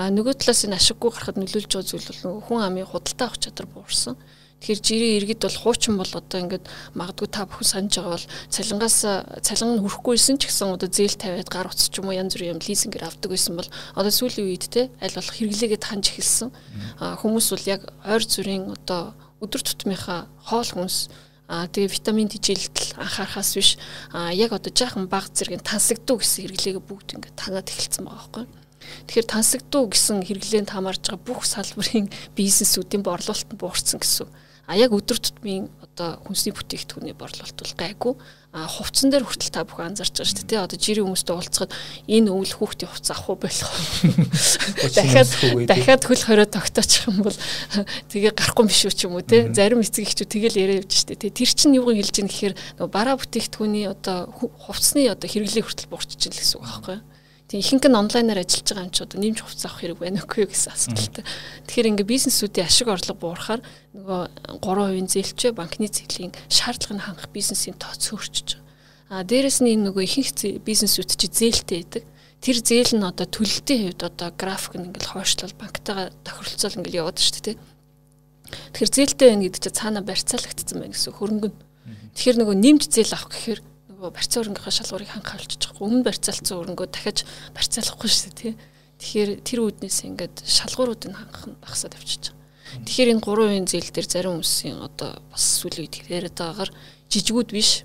[SPEAKER 2] А нөгөө талаас энэ ашиггүй гарахад нөлөөлж байгаа зүйл бол нөгөө хүн амын худалдаа авах чадвар буурсан. Тэгэхээр жирийн иргэд бол хуучин бол одоо ингээд магадгүй та бүхэн санаж байгаа бол цалингаас цалин нь хүрэхгүйсэн ч гэсэн одоо зээл тавиад гар утас ч юм уу янз бүрийн юм лизингээр авдаг байсан бол одоо сүүлийн үед те аль болох хэрэглээгээд ханж эхэлсэн. Хүмүүс бол яг ойр зүрийн одоо өдөр тутмынхаа хоол хүнс А тэгээ витамин дижилтэл анхаарахаас биш а яг одоо жаахан баг зэрэг тансагдуу гэсэн хэрэглээгээ бүгд ингээд танаад эхэлсэн байгаа байхгүй. Тэгэхээр тансагдуу гэсэн хэрэглээнд хамаарж байгаа бүх салбарын бизнесүүдийн борлуулалт нь буурсан гэсэн. А яг өдөр тутмын одоо хүнсний бүтээгдэхүүний борлуулалт бол гайгүй. А хувцсан дээр хүртэл та бүхэн анзарч байгаа шүү дээ. Одоо жирийн хүмүүстэй уулзахад энэ өвөл хүүхдийн хувцас авах уу болох? Дахиад дахиад хөл хорой тогтоочих юм бол тэгээ гарахгүй биш үү ч юм уу те. Зарим эцэг эхчүүд тэгэл яриа явж шүү дээ. Тэр чинь юуг хэлж ийн гэхээр бараа бүтээгдэхүүний одоо хувцсны одоо хэрэглээ хүртэл буурч ийн л гэсэн үг байхгүй юу? Тийм ихэнх нь онлайнаар ажиллаж байгаа юм чи одоо нэмж хувцас авах хэрэг байна үгүй гэсэн асуулттай. Тэгэхээр ингээ бизнесүүдийн ашиг орлого буурахаар нөгөө 3% зээлчээ банкны зээлийн шаардлагыг хангах бизнесийн тоо цөөрчж байгаа. А дээрэс нь энэ нөгөө ихэнх бизнесүүд чи зээлтэй байдаг. Тэр зээл нь одоо төлөлтийн хувьд одоо график нь ингээл хойшлол банктайгаа тохиролцоол ингээл яваад шүү дээ. Тэгэхээр зээлтэй байна гэдэг чинь цаана барьцаалагдсан байна гэсэн хөрөнгө. Тэгэхээр нөгөө нэмж зээл авах гэхээр нөгөө барьцаа өрөнгөхийн шалгуурыг ханхаалж байгаа. Өмнө барьцаалцсан өрөнгөө дахиж барьцаалахгүй шүү дээ тий. Тэгэхээр тэр үүднээс ингээд шалгууруудыг хангах нь багасаад авчиж байгаа. Тэгэхээр энэ 3% зээл дээр зарим хүмүүсийн одоо бас сүүлийн үед яриад байгаагаар жижигүүд биш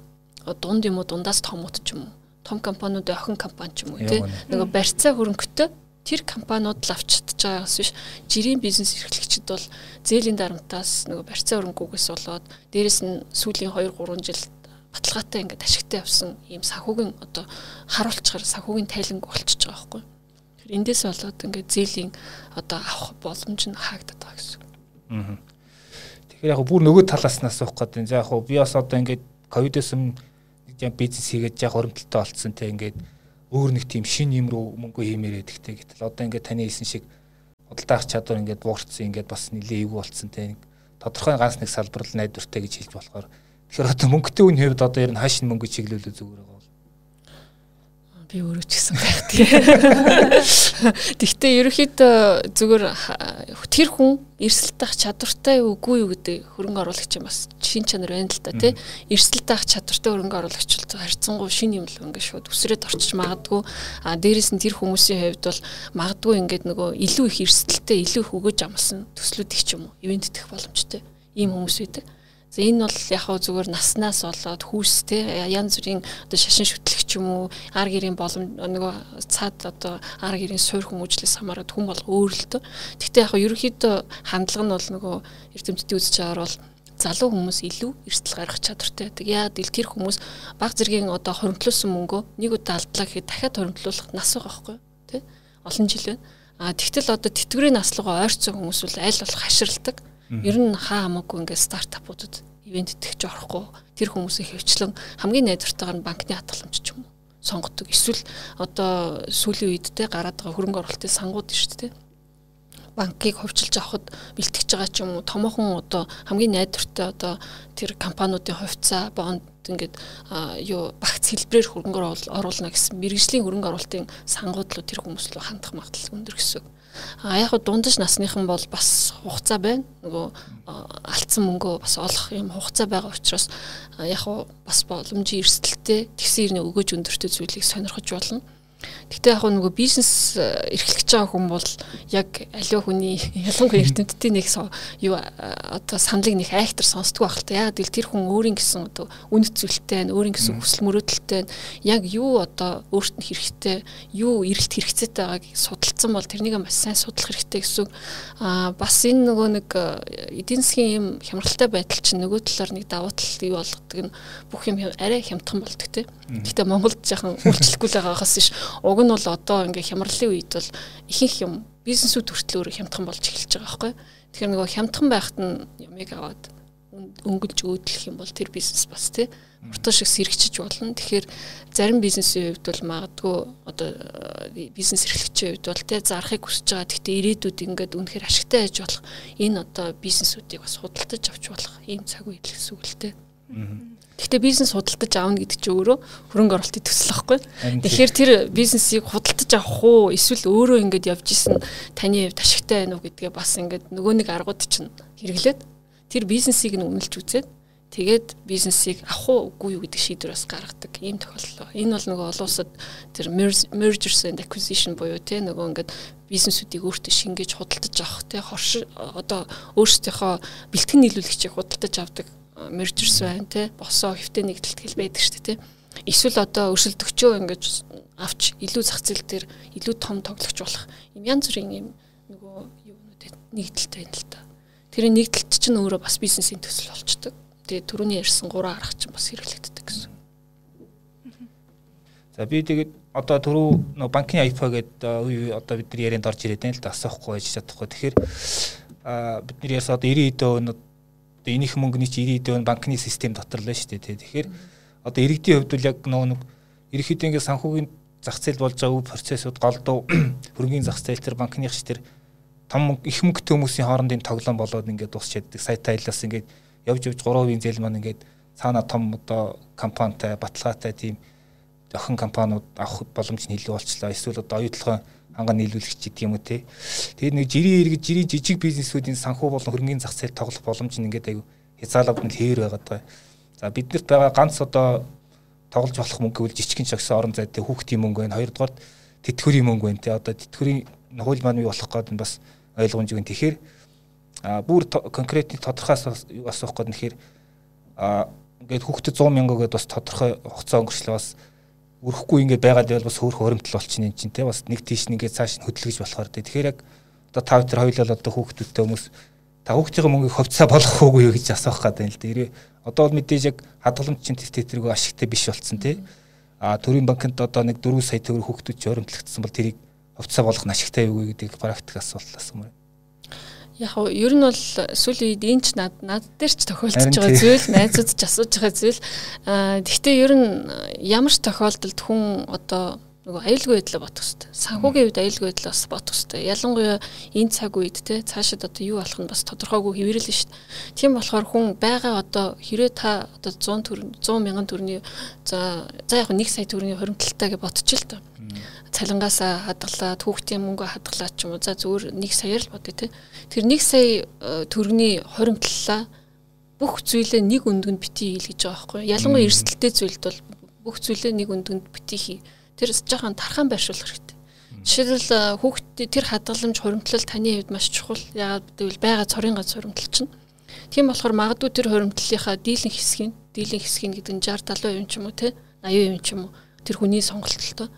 [SPEAKER 2] дунд юм уу дундаас томууд ч юм уу том компаниудын охин компани ч юм уу тий нөгөө барьцаа хөрөнгөтэй тэр компаниуд л авч чадж байгаас биш жирийн бизнес эрхлэгчид бол зээлийн дарамтаас нөгөө барьцаа хөрөнгөөгөөс болоод дээрэс нь сүүлийн 2 3 жил баталгаатай ингээд ашигтай явсан ийм санхүүгийн одоо харуулчаар санхүүгийн тайланг болчихж байгаа байхгүй. Тэгэхээр эндээс болоод ингээд зээлийн одоо авах боломж нь хаагдаад байгаа гэсэн.
[SPEAKER 3] Аа. Тэгэхээр яг бүр нөгөө талаас нь асуух гэдэг. За яг би бас одоо ингээд ковидос өмнө нэг юм бизнес хийгээд яг хөрөмтөлтэй болцсон те ингээд өөр нэг тийм шин юм руу мөнгө хиймээрээ гэхдээ гэтэл одоо ингээд таны хэлсэн шиг худалдаах чадвар ингээд буурцсан ингээд бас нэлээ эвгүй болцсон те тодорхой ганц нэг салбар л найдвартай гэж хэлж болохоор Тэгэхээр одоо мөнгөтэй үн хэвд одоо ер нь хаашин мөнгө чиглүүлээ зүгээр байгаа бол.
[SPEAKER 2] би өөрөө ч гэсэн тийм. Тэгвэл ерөөхдөө зүгээр тэр хүн эрсэлтэх чадвартай үгүй юу гэдэг хөрөнгө оруулагч юм бас шин чанар байна л да тий. Эрсэлтэх чадвартай хөрөнгө оруулагч бол харьцангуй шин юм л ингээд шууд өсрээд орчиж магадгүй. А дээрэс нь тэр хүмүүсийн хувьд бол магадгүй ингээд нөгөө илүү их эрсдэлтэй илүү их өгөөж амлсан төслүүдийг ч юм уу ивент тэх боломжтой ийм хүмүүс байдаг. Энэ бол яг хөө зүгээр наснаас болоод хүүстэй янз бүрийн одоо шашин шүтлэгч юм уу ар гэрийн болом нөгөө цаад одоо ар гэрийн суур хүмүүжлээс хамаарат хүн бол өөр л дөө. Гэхдээ яг хөө ерөнхийдөө хандлага нь бол нөгөө эрдэмтдийн үзэж байгаагаар бол залуу хүмүүс илүү эрсдэл гаргах чадвартай байдаг. Яагаад гэвэл тэр хүмүүс баг зэргийн одоо хоримтлуулсан мөнгөө нэг удаа алдлаа гэхэд дахиад хоримтлуулах нас байгаа байхгүй тий? Олон жил байна. А тэгтэл одоо тэтгэврийн наслуугаа ойрцсон хүмүүс бол аль болох хаширладаг Ер нь хаа хамаагүй ингээд стартапуудад ивент итгэж орохгүй. Тэр хүмүүсийн хөвчлэн хамгийн найдвартайгаар нь банкны хатгаламж ч юм уу. Сонгодог. Эсвэл одоо сүүлийн үед те гараад байгаа хөрөнгө оруулалтын сангууд шүү дээ банкыг хувьчилж авахд бэлтгэж байгаа ч юм уу. Томоохон одоо хамгийн найдвартай одоо тэр компаниудын хувьцаа бонд ингээд юу багц хэлбэрээр хөрөнгө оруулна гэсэн мэрэгжлийн хөрөнгө оруулалтын сангуудлууд тэр хүмүүс рүү хандах магадлал өндөр гэсэн. А яг дундаж насныхан бол бас хугацаа байна. Нөгөө алдсан мөнгөө бас олох юм хугацаа байгаа учраас яг бас боломжийн эрсдэлтэй тэгсэн ирнэ өгөөж өндөртэй зүйлийг сонирхож болно. Гэтэ яг нөгөө бизнес э, эрхлэж байгаа хүн бол яг аливаа хүний ялангуяа эрдэмтдийн нэг юу э, одоо саналыг нэг айхтар сонсдгоо байх л та. Яг л тэр хүн өөрийн гэсэн одоо үнэт зүйлтэй, өөрийн гэсэн хүсэл мөрөөдөлтэй яг юу одоо өөрт нь хэрэгтэй, юу эрэлт хэрэгцээтэй байгааг судалсан бол тэрнийг маш сайн судлах хэрэгтэй гэсэн. Аа бас энэ нөгөө нэг э, эдийн засгийн юм хямралтай байдал чинь нөгөө талаар нэг давуу тал юу болгодог нь бүх юм арай хямдхан болдог те. Гэтэ Монголд яхан үйлчлэхгүй л байгаагаас ш Уг нь бол одоо ингээ хямралын үед бол ихэнх юм бизнесүүд хүртэл өөрөө хямдхан болж эхэлж байгаа байхгүй. Тэгэхээр нөгөө хямдхан байхад нь ямиг аваад өнгөлж өөдлөх юм бол тэр бизнес бас тий уртаа шиг сэргчиж болно. Тэгэхээр зарим бизнесийн хувьд бол магадгүй одоо э, бизнес эрхлэгчийн хувьд бол тий зарахыг хүсэж байгаа. Гэхдээ ирээдүйд ингээд үнэхээр ашигтай байж болох энэ одоо бизнесүүдийг бас худалдаж авч болох ийм цаг үе л гэсэн үг л тий. Гэхдээ бизнес худалдаж аавна гэдэг чинь өөрөө хөрөнгө оруулалтын төсөл байхгүй. Тэгэхээр тэр бизнесийг худалдаж авах уу эсвэл өөрөө ингэж явж исэн таны хувьд ашигтай байноу гэдгээ бас ингэж нөгөө нэг аргууд чинь хэрэглээд тэр бизнесийг нь үнэлж үзээд тэгээд бизнесийг авах уу үгүй юу гэдэг шийдвэр бас гаргадаг ийм тохиолдол. Энэ бол нөгөө олон улсад тэр mergers and acquisition буюу те нөгөө ингэж бизнесүүдийг өөртөө шингээж худалдаж авах те хорш одоо өөрсдийнхөө бэлтгэн нийлүүлэгчийг худалдаж авдаг mergers байна те босоо хэвтэй нэгдэлт гэл байдаг шүү дээ те эсвэл одоо өрсөлдөгчөө ингэж авч илүү зах зээл дээр илүү том тоглогч болох юм янз бүрийн юм нөгөө юунуудад нэгдэлт байна л та. Тэр нэгдэлт чинь өөрөө бас бизнесийн төсөл болчдөг. Тэгээ түрүүний ярьсан гурван арга чинь бас хэрэглэгддэг гэсэн.
[SPEAKER 3] За би тэгээд одоо түрүү нөө банкны IPO гэдэг үе одоо бидний ярианд орж ирээд байна л да асахгүй байж чадахгүй. Тэгэхээр бидний ярьсан одоо 90 хэдэн одоо энийх мөнгөний чи 90 банкны систем дотор л шүү дээ. Тэгэхээр одоо иргэдийн хувьд бол яг нөгөө нэг ерөнхийдөө ингээд санхүүгийн зах зээл болж байгаа үе процессыг голдуу хөрөнгөний зах зээл төр банкных ш тэр том их мөнгөтэй хүмүүсийн хоорондын тоглоом болоод ингээд дуусч яддаг сайт тайлаас ингээд явж явж 3% зээл маань ингээд цаана том одоо компанитай баталгаатай тийм охин компаниуд авах боломж нь илүү болчлаа. Эсвэл одоо оюутлогын ханган нийлүүлэгч гэдэг юм уу те. Тэгээд нэг жирийн иргэд жирийн жижиг бизнесүүдийн санхүү болон хөрөнгөний зах зээл тоглох боломж нь ингээд аягүй хязгаарлалт нь хэвээр байгаа. За биднэрт байгаа ганц одоо тоглож болох мөнгө гэвэл жижигхэн шагсан орон зай те хүүхдийн мөнгө байна. Хоёрдугаар тэтгэврийн мөнгө байна те. Одоо тэтгэврийн хууль маань юу болох гээд нь бас ойлгомж өгөн. Тэгэхээр а бүр конкрет тодорхойлс асуух гээд нэхэр а ингээд хүүхдэд 100 мянга гэдээ бас тодорхой хугацаа өнгөрчлөө бас өрөхгүй ингээд байгаад байвал бас хөөх хоримтол болчихно юм чинь те бас нэг тийш нэгээ цааш хөдөлгөж болохоор те тэгэхээр яг одоо тав тэр хоёулаа одоо хүүхдүүдтэй хүмүүс та хүүхдийн мөнгийг ховцоо болох уугүй юу гэж асуух гэдэг юм л дээ. Одоо бол мэдээж яг хадгаламж чинь тэтэргүй ашигтай биш болцсон те. А төрийн банкнд одоо нэг 4 сая төгрөг хүүхдүүд ч хоримтлагдсан бол тэрийг ховцоо болгох ашигтай юу гэдэг практик асуултаас юм.
[SPEAKER 2] Яг нь ер нь бол сүүлийн үед энэ ч над над дээр ч тохиолдож байгаа зүйл найзууд ч асууж байгаа зүйл. Аа тэгвэл ер нь ямар ч тохиолдолд хүн одоо нөгөө аюулгүй байдлаа бодох хэрэгтэй. Санхүүгийн үед аюулгүй байдлаа бас бодох хэрэгтэй. Ялангуяа энэ цаг үед те цаашид одоо юу болох нь бас тодорхойгүй хэврэл нь шүү дээ. Тийм болохоор хүн байгаа одоо хэрэг та одоо 100 төгрөг 100 мянган төгрөгийн за за яг 1 сая төгрөгийн хоримтлалтай гэж бодчих л доо. Цалингаасаа хадгалаад хүүхдийн мөнгө хадгалаад ч юм уу за зүгээр 1 саяар л бодъё те. Тэр 1 сая э, төгрөгийн хоримтлалаа бүх зүйлээ нэг өндгөнд битгий хийл гэж байгаа байхгүй. Ялангуяа эрсдэлтэй зүйлд бол бүх зүйлээ нэг өндгөнд битгий хий тэр жоохон тархан байршуулах хэрэгтэй. Жишээлбэл хүүхд тэр хадгаламж хуримтлал таны хувьд маш чухал. Яагаад гэвэл байгаа цорын гац хуримтлал чинь. Тийм болохоор магадгүй тэр хуримтлалынхаа дийлэн хэсгийг дийлэн хэсгийг гэдэг нь 60 70% ч юм уу те 80% ч юм уу тэр хүний сонголтолтой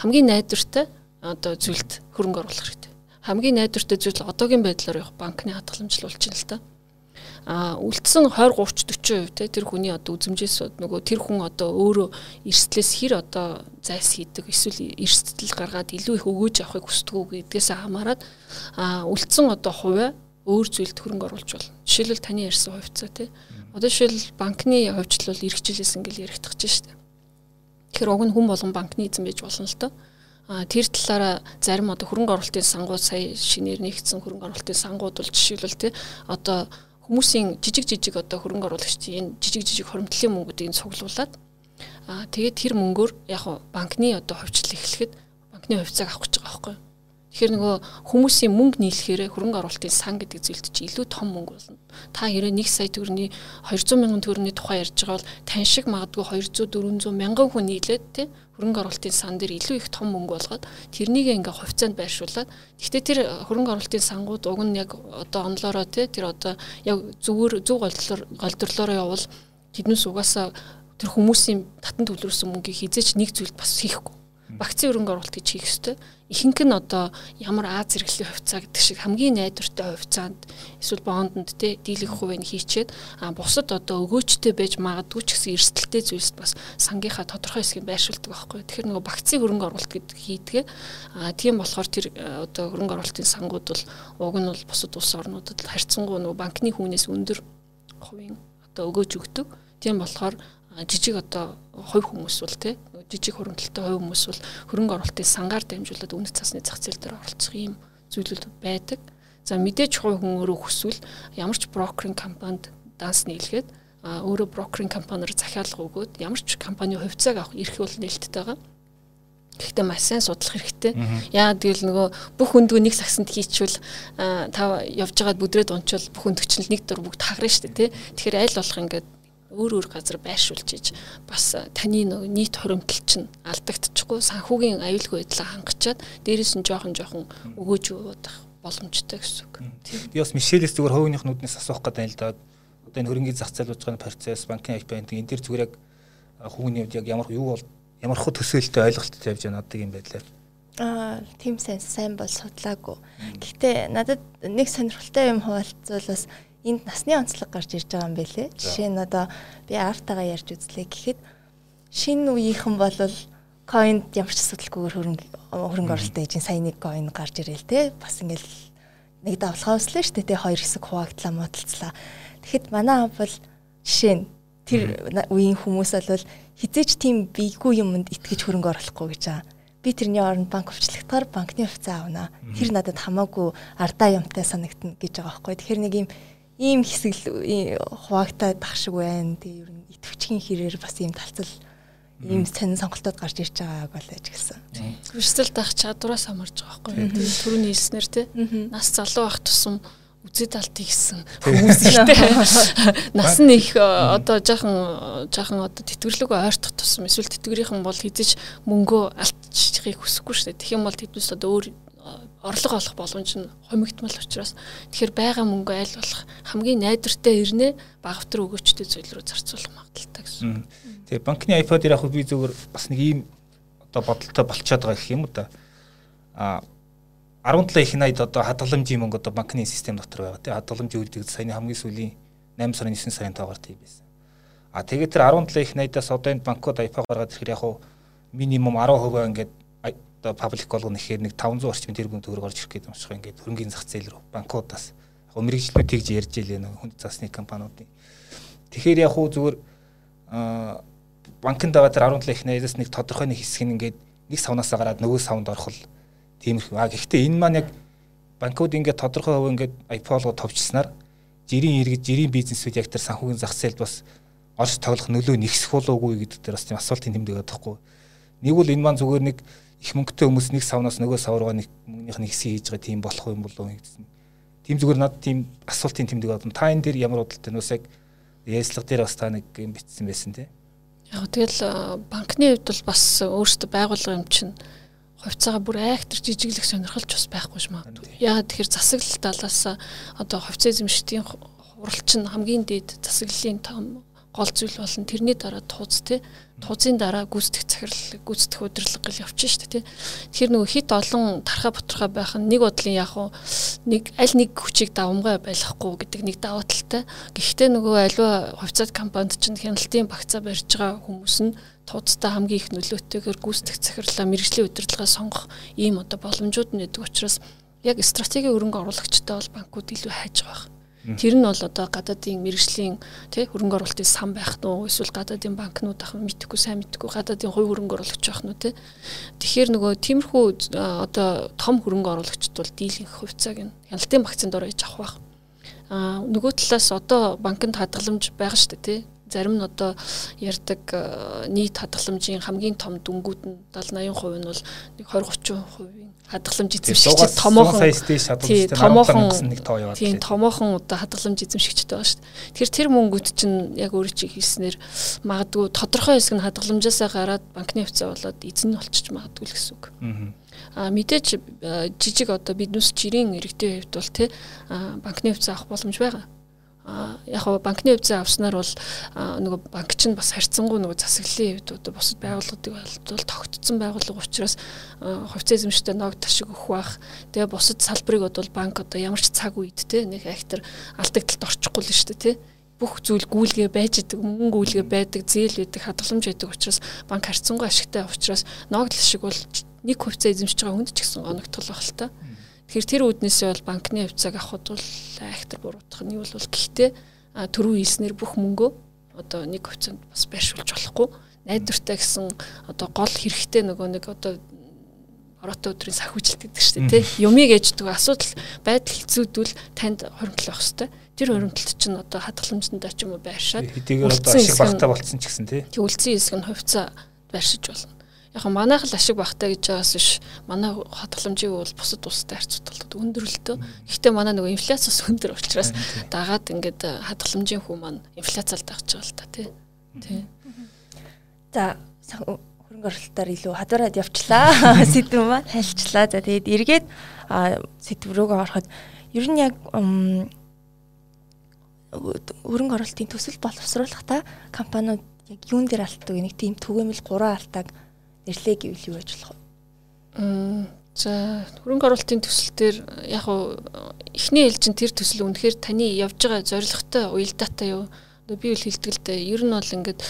[SPEAKER 2] хамгийн найдвартай одоо зүйлд хөрөнгө оруулах хэрэгтэй. Хамгийн найдвартай зүйл одоогийн байдлаар явах банкны хадгаламжлуулж байна л та а үлдсэн 20 30 40% те тэр хүний одоо үзмжээс нөгөө тэр хүн одоо өөрөө эрсдлээс хэр одоо зайс хийдэг эсвэл эрсдэл гаргаад илүү их өгөөж авахыг хүсдэг үү гэдгээс хамаарат а үлдсэн одоо хувиа өөр зүйлд хөрөнгө оруулж болно. Жишээлбэл таны ярьсан хувьцаа те. Одоо жишээл банкны хувьчл бол эрх жилээс ингээл шүү дээ. Тэгэхээр уг нь хүн болгон банкны эзэн байж болно л доо. А тэр талаараа зарим одоо хөрөнгө оруулалтын сангууд сая шинээр нэгдсэн хөрөнгө оруулалтын сангууд бол жишээлбэл те одоо хүмүүсийн жижиг жижиг одоо хөрөнгө оруулагчдын энэ жижиг жижиг хоримтлын мөнгүүдийг цуглуулад аа тэгээд тэр мөнгөөр яг банкны одоо хувьчлал эхлэхэд банкны хувьцааг авах гэж байгаа байхгүй юу Тэгэхээр нөгөө хүмүүсийн мөнгө нийлэхээр хөрөнгө оруулалтын сан гэдэг зүйлд чи илүү том мөнгө болно. Та хэрэг 1 сая төгрөгийн 200 мянган төгрөгийн тухай ярьж байгаа бол тань шиг магадгүй 200 400 мянган хүн нийлээд тий хөрөнгө оруулалтын сан дээр илүү их том мөнгө болгоод тэрнийг ингээ хувьцаанд байршуулад гэхдээ тэр хөрөнгө оруулалтын сангууд уг нь яг одоо онлоороо тий тэр одоо яг зүгээр зөв голдлоор голдрлоороо явал тэднээс угаасаа тэр хүмүүсийн татан төлрөөсөн мөнгийг хизээч нэг зүйлд бас хийхгүй вакцины хөрөнгө оруулалт гэж хийх ёстой. Ихэнх нь одоо ямар Аз зэрэглэлийн хувьцаа гэдэг шиг хамгийн найдвартай хувьцаанд эсвэл бондонд те дийлэх хувийг хийчээд а бусад одоо өгөөчтэй байж магадгүй ч гэсэн эрсдэлтэй зүйлс бас сангийнхаа тодорхой хэсгийг байршуулдаг байхгүй. Тэгэхээр нөгөө вакцины хөрөнгө оруулалт гэдэг хийдгээ а тийм болохоор тэр одоо хөрөнгө оруулалтын сангууд бол уг нь бол бусад улс орнуудад харьцангуй нөгөө банкны хүнээс өндөр хувийн одоо өгөөж өгдөг. Тийм болохоор жижиг одоо хувь хүмүүс бол тий жижиг хөрөнгөлттэй хувь хүмүүс бол хөрөнгө оруулалтын сангаар дамжуулаад үнэт цасны зах зээл дээр оролцох юм зүйлүүд байдаг. За мэдээж хувь хүн өөрөө хүсвэл ямар ч брокеринг компанид данс нийлгээд өөрөө брокеринг компаниар захиалга өгөөд ямар ч компани хувьцааг авах эрх бол нээлттэй байгаа. Гэхдээ маш сайн судлах хэрэгтэй. Яагаад гэвэл нөгөө бүх өндгөө нэг сагсанд хийчихвэл та явж байгаад бүдрээд унчвал бүх өндөгч нь нэг дөр бүгд хагарна шүү дээ тий. Тэгэхээр аль болох ингээд өөр өөр газар байршуулж иж бас таны нөгөө нийт хоримтол чинь алдагдчихгүй санхүүгийн аюулгүй байдлаа хангачаад дээрэс нь жоохон жоохон өгөөж өгөөд боломжтой гэсэн үг.
[SPEAKER 3] Би бас Мишелээс зүгээр хувийнхнх нүднээс асуух гэдэг л да. Одоо энэ хөрөнгөний зах зээл болж байгаа процесс, банкны аяг байна. Энэ дээр зүгээр яг хүүний хувьд яг ямар юу бол ямар хөө төсөөлтөй ойлголттой явж байгаа надад юм байдлаа.
[SPEAKER 1] Аа, тийм сайн сайн бол судлаагүй. Гэхдээ надад нэг сонирхолтой юм хуваалцвал бас энд насны онцлог гарч ирж байгаа юм бэлээ. Жишээ нь одоо би артагаа ярьж үзлээ гэхэд шинэ үеийнхэн бол коинд ямар ч асуудалгүйгээр хөрөнгө хөрөнгө оруулалтын эжийн сая нэг коин гарч ирээл те бас ингээл нэг давлахаа өслөө дээ те хоёр хэсэг хуваагдлаа муудалцлаа. Тэгэхэд манай ам бол жишээ нь тэр үеийн хүмүүс бол хизээч тийм бийгүй юмд итгэж хөрөнгө оруулахгүй гэж байгаа. Би тэрний оронд банк өвчлөгтөөр банкны хувьцаа авна. Тэр надад хамаагүй ардаа юмтай санагдана гэж байгаа байхгүй. Тэгэхээр нэг юм ийм хэсэг хуваагтаад бах шиг байна. Тэгээ ер нь итгэвчгийн хэрээр бас ийм талцал ийм сонин сонголтууд гарч ирж байгааг бол ажигласан.
[SPEAKER 2] Өрсөлд ах чадвараас хамаарж байгаа байхгүй юу? Төрөний хэлснээр те нас залуу байх тусам үзэд алт хийсэн хүмүүс ихтэй. Нас нь их одоо жаахан жаахан одоо тэтгэрлэг ойртох тусам эсвэл тэтгэрийнхэн бол хизэж мөнгөө алдчихыг хүсэхгүй шүү дээ. Тэгэх юм бол тэднээс одоо өөр орлого олох боломж нь хомигдмал учраас тэгэхээр байгаа мөнгө айл болох хамгийн найдвартай ирнэ багавтар өгөөчтэй зүйл рүү зарцуулах магадaltaй гэсэн.
[SPEAKER 3] Тэгээ банкны iPod яг би зөвхөн бас нэг ийм одоо бодолтой болчиход байгаа гэх юм уу да. А 17 их найд одоо хадгаламжийн мөнгө одоо банкны систем дотор байгаа тийм хадгаламжийн үйлдвэрлэл саяны хамгийн сүүлийн 8 сарын 9 сарын таагаар тийм байсан. А тэгээд тэр 17 их найдаас одоо энэ банкуд iPod гаргаад ирэхээр яг минимум 10% ингээд одоо паблик болгоно гэхээр нэг 500 орчим тэрбум төгрөг орж ирэх гэдэг юм шиг ингээд хөрөнгөний зах зээл рүү банкудаас яг мэрэгжлүүд тэгж ярьж илээ нэг хүнд засны компаниудын тэгэхээр яг хуу зүгээр банкнд байгаа тэр 17 их найзаас нэг тодорхой нэг хэсэг нь ингээд нэг савнасаа гараад нөгөө савнд орох л тиймэрхүү. А гэхдээ энэ маань яг банкуд ингээд тодорхой хувь ингээд iPol-го товчснаар жирийн иргэд жирийн бизнесүүд яг тэр санхүүгийн зах зээлд бас орж тоглох нөлөө нэгсэх болоогүй гэдэг дээр бас тийм асуултын тэмдэг байхгүй. Нэг бол энэ маань зүгээр нэг их мөнгөтэй хүмүүс нэг савнаас нөгөө сав руугаа нэг мөнгөнийх нь хэсгийг хийж байгаа тийм болох юм болов гэсэн. Тийм зүгээр над тийм асуултын тэмдэг байна. Та энэ дээр ямар бодолтой нөөс яг яслаг дээр бас та нэг юм битсэн байсан тий.
[SPEAKER 2] Яг тэгэл банкны хувьд бол бас өөрөөсөө байгууллага юм чинь хувьцаагаа бүр айхтар жижиглэх сонирхолч бас байхгүй ш магадгүй. Яагаад тэгэхээр засаглал талаас одоо хувьцаа эзэмшдгийн хуралч нь хамгийн дээд засаглалын том гол зүйл болно. Тэрний дараа тууз тий. Туузын дараа гүйцэтгэх захирал, гүйцэтгэх удирдлага гэл явчихна шүү дээ тий. Тэгэхээр нөгөө хит олон тархаа боторхой байх нь нэг бодлын яг уу нэг аль нэг хүчийг давмгай байлгахгүй гэдэг нэг даваа талтай. Гэхдээ нөгөө аливаа хувьцаат компанид чинь хяналтын багцаа барьж байгаа хүмүүс нь туудтай хамгийн их нөлөөтэйгээр гүйцэтгэх захирлаа мэрэгжлийн удирдлагаа сонгох ийм одоо боломжууд нэдэг учраас яг стратегийн өрөнгө оруулагчтай бол банкуд илүү хайж байгаа Тэр нь бол одоо гадаадын мэрэгжлийн тий хөрөнгө оруулалтын сан байх нь эсвэл гадаадын банкнууд ах мэдхгүй сайн мэдхгүй гадаадын хувь хөрөнгө оруулагч байх нь тий. Тэгэхээр нөгөө тиймэрхүү одоо том хөрөнгө оруулагчд бол дийлэнх хувьцааг нь хяналтын багцанд орж авах байх. Аа нөгөө талаас одоо банкнд хадгаламж байгаа шүү дээ тий зарим нь одоо ярддаг нийт хадгаламжийн хамгийн том дүнгууд нь 70 80% нь бол нэг 20 30% хадгаламж эзэмшигчд томоохон томоохон нэг тоо яваад тийм томоохон одоо хадгаламж эзэмшигчтэй байгаа шүү дээ. Тэгэхээр тэр мөнгөд чинь яг өөрөө чи хэлснээр магадгүй тодорхой хэсэг нь хадгаламжаасаа гараад банкны хувьцаа болоод эзэн нь болчих магадгүй л гэсэн үг. Аа мэдээж жижиг одоо бизнес жирийн иргэдийн хувьд бол тий банкны хувьцаа авах боломж байгаа яг хоо банкны хувьцаа авснаар бол нөгөө банк чинь бас харьцангуй нөгөө засаглалын одоо бусад байгууллагуудыг бол тогтцсон байгууллага учраас хувьцаа эзэмштэй ног ташиг өгөх бах. Тэгээ бусад салбарыг бол банк одоо ямар ч цаг үед те нэг актер алдагдлалд орчихгүй л шүү дээ те бүх зүйл гүйлгээ байж идэг мөнгө гүйлгээ байдаг зээл байдаг хадгаламж байдаг учраас банк харьцангуй ашигтай учраас ногдол шиг бол нэг хувьцаа эзэмшиж байгаа хүнд ч гэсэн оногдтол байх л та. Тэгэхээр тэр үүднээсээ бол банкны хувьцааг авахд бол айхтар буруутгах нь бол гэхдээ төрөө хэлснээр бүх мөнгөө одоо нэг хувьцаанд бас байршуулж болохгүй. Найдвартай гэсэн одоо гол хэрэгтэй нөгөө нэг одоо ороотой өдрийн сахиужилт гэдэг шүү дээ тий. Юмыг ээждэг асуудал байдал хэцүүдвэл танд хоримтлах хэвээр тэр хоримтлт чинь одоо хадгаламжтандаа ч юм уу байршаад
[SPEAKER 3] хэдийгээр одоо ашиг багтаа болцсон ч гэсэн тий.
[SPEAKER 2] Үлцэн хэсэг нь хувьцаа байршиж болно яг нь манайх л ашиг багтаа гэж байгаас биш манай хадгаламжийг бол бусад улстай харьцуулахад өндөр л дөө. Гэхдээ манай нөгөө инфляциас өндөр учраас дагаад ингээд хадгаламжийн хүү маань инфляциал дагж байгаа л та тий. Тий.
[SPEAKER 1] За хөрөнгө оруулалтаар илүү хадвараад явчлаа. Сэдв маань хайлчлаа. За тэгээд эргээд сэдв рүүгээ ороход ер нь яг хөрөнгө оруулалтын төсөл боловсруулах та компаниуд яг юун дээр алддаг нэг тийм түгээмэл 3 алтааг нэрлээ гэвэл юу болох
[SPEAKER 2] вэ? За хөрөнгө оруулалтын төсөл дээр яг уу эхний ээлжин тэр төсөл үнэхээр таны явж байгаа зорилготой уялдаатай юу? Би үл дээ. Ер нь бол ингээд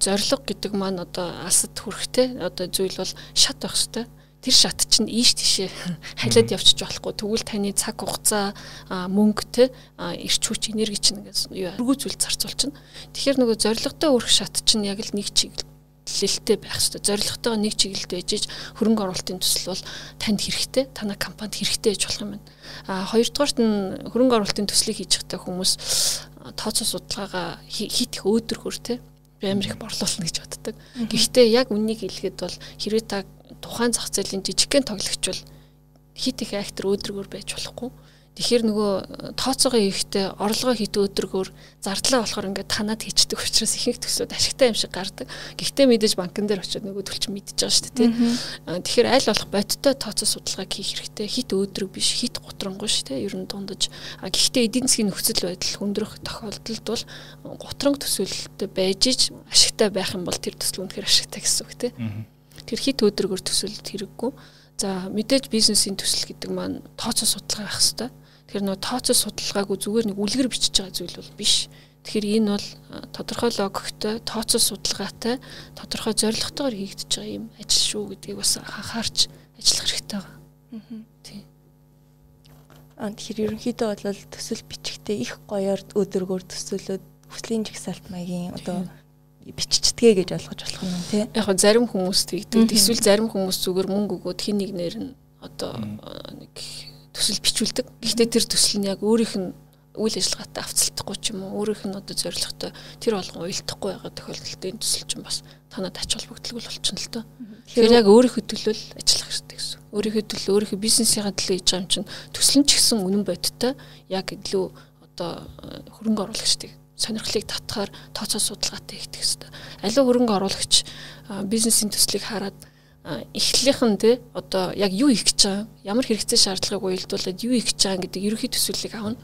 [SPEAKER 2] зорилго гэдэг маань одоо алсад хүрэхтэй одоо зүйл бол шат байх хэвээр тэр шат чинь ийш тишээ халиад явчих болохгүй. Тэгвэл таны цаг хугацаа мөнгө те эрч хүч энерги чинь ингээс юу өргүү зүйл зарцуулчихна. Тэгэхээр нөгөө зорилготой өрх шат чинь яг л нэг чиглэл чиглэлтэй байх хэрэгтэй. Зорилготойгоо нэг чиглэлд байж хөрөнгө оруулалтын төсөл бол танд хэрэгтэй, танай компанид хэрэгтэй гэж болох юм байна. А хоёрдугаарт нь хөрөнгө оруулалтын төслийг хийж байхдаа хүмүүс тооцоо судалгаагаа хит их өөдрөхөр те амар их борлуулна гэж боддог. Гэхдээ яг үннийг хэлэхэд бол хэрвээ та тухайн зах зээлийн жижигхэн тоглогч бол хит их актер өөдрөгөр байж болохгүй Тэгэхээр нөгөө тооцоогоо хийхдээ орлогоо хийх өдрөгөөр зардлаа болохоор ингээд танаад хийчдэг учраас ихэнх төслүүд ашигтай юм шиг гардаг. Гэхдээ мэдээж банкн дээр очиод нөгөө төлч мэдж байгаа шүү дээ тий. Тэгэхээр аль болох бодиттой тооцоо судалгааг хийх хэрэгтэй. Хит өдрөг биш, хит гутрангүй шүү дээ. Ер нь дундаж. Гэхдээ эдийн засгийн нөхцөл байдал хүндрэх тохиолдолд бол гутранг төсөөлөлтөй байж ич ашигтай байх юм бол тэр төсөл үнэхээр ашигтай гэсэн үг тий. Тэр хит өдрөгөөр төсөөлөлт хэрэггүй. За мэдээж бизнесийн төсөл гэдэг маань тооцоо судалгаа байх хэрэгтэй Тэгэхээр нөө тооцоо судалгаагүй зүгээр нэг үлгэр бичиж байгаа зүйл бол биш. Тэгэхээр энэ бол тодорхой логиктой, тооцоо судалгаатай, тодорхой зорилготойгоор хийгдэж байгаа юм ажил шүү гэдгийг бас анхаарч ажиллах хэрэгтэй байгаа. Аа. Тийм.
[SPEAKER 1] Аа тэгэхээр ерөнхийдөө бол төсөл бичихтэй их гоёор өдөргөөр төсөөлөд хүслийн жагсаалт маягийн одоо биччихдгээ гэж ойлгож болох юм тий.
[SPEAKER 2] Яг нь зарим хүмүүс тэгдэг. Эсвэл зарим хүмүүс зүгээр мөнгө өгөөд хин нэгнэр нь одоо нэг төсөл бичүүлдэг. Гэхдээ тэр төсөл нь яг өөрийнх нь үйл ажиллагаатай авцалдахгүй ч юм уу өөрийнх нь одоо зорилготой тэр болгон уйлдахгүй байгаа тохиолдолд энэ төсөл чинь бас танад ач холбогдол болчихно л доо. Тэгэхээр яг өөрийнхөө төлөө ажиллах хэрэгтэй гэсэн. Өөрийнхөө төлөө өөрийнхөө бизнесийн төлөө хийж байгаа юм чинь төсөл нь ч гэсэн үнэн бодиттой яг илүү одоо хөрөнгө оруулагчдыг сонирхлыг татахаар тооцоо судалгаатай хийх хэрэгтэй. Аливаа хөрөнгө оруулагч бизнесийн төслийг хараад эхлэлийнх нь те одоо яг юу их гэж байгаа ямар хэрэгцээ шаардлагыг уялдуулад юу их гэж байгаа гэдэг ерөнхий төсвөлийг авна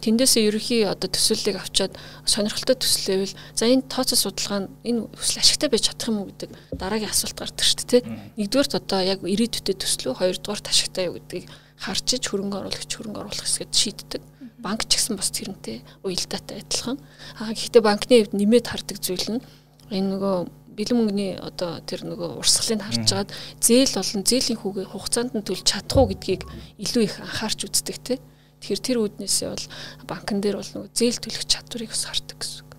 [SPEAKER 2] тэндээсээ ерөнхий одоо төсвөлийг авчаад сонирхолтой төслөөвэл за энэ тооцоо судалгаа нь энэ төсөл ашигтай байж чадах юм уу гэдэг дараагийн асуулт гардаг шүү дээ. Нэгдүгээрт одоо яг ирээдүйдээ төслөө хоёрдугаарт ашигтай юу гэдгийг харж иж хөрөнгө оруулагч хөрөнгө оруулах хэсгэд шийддэг. Банк ч гэсэн бас тэрнтэй уялдаатай адилхан. Аа гэхдээ банкны хувьд нэмээд хардаг зүйл нь энэ нөгөө бэлэн мөнгөний одоо тэр нөгөө урсгалыг харж агаад зээл болон зээлийн хүүгээ хугацаанд нь төлж чадах уу гэдгийг илүү их анхаарч үздэг тий. Тэгэхээр тэр үүднээсээ бол банкн дээр бол нөгөө зээл төлөх чадварыг бас хардаг гэсэн үг.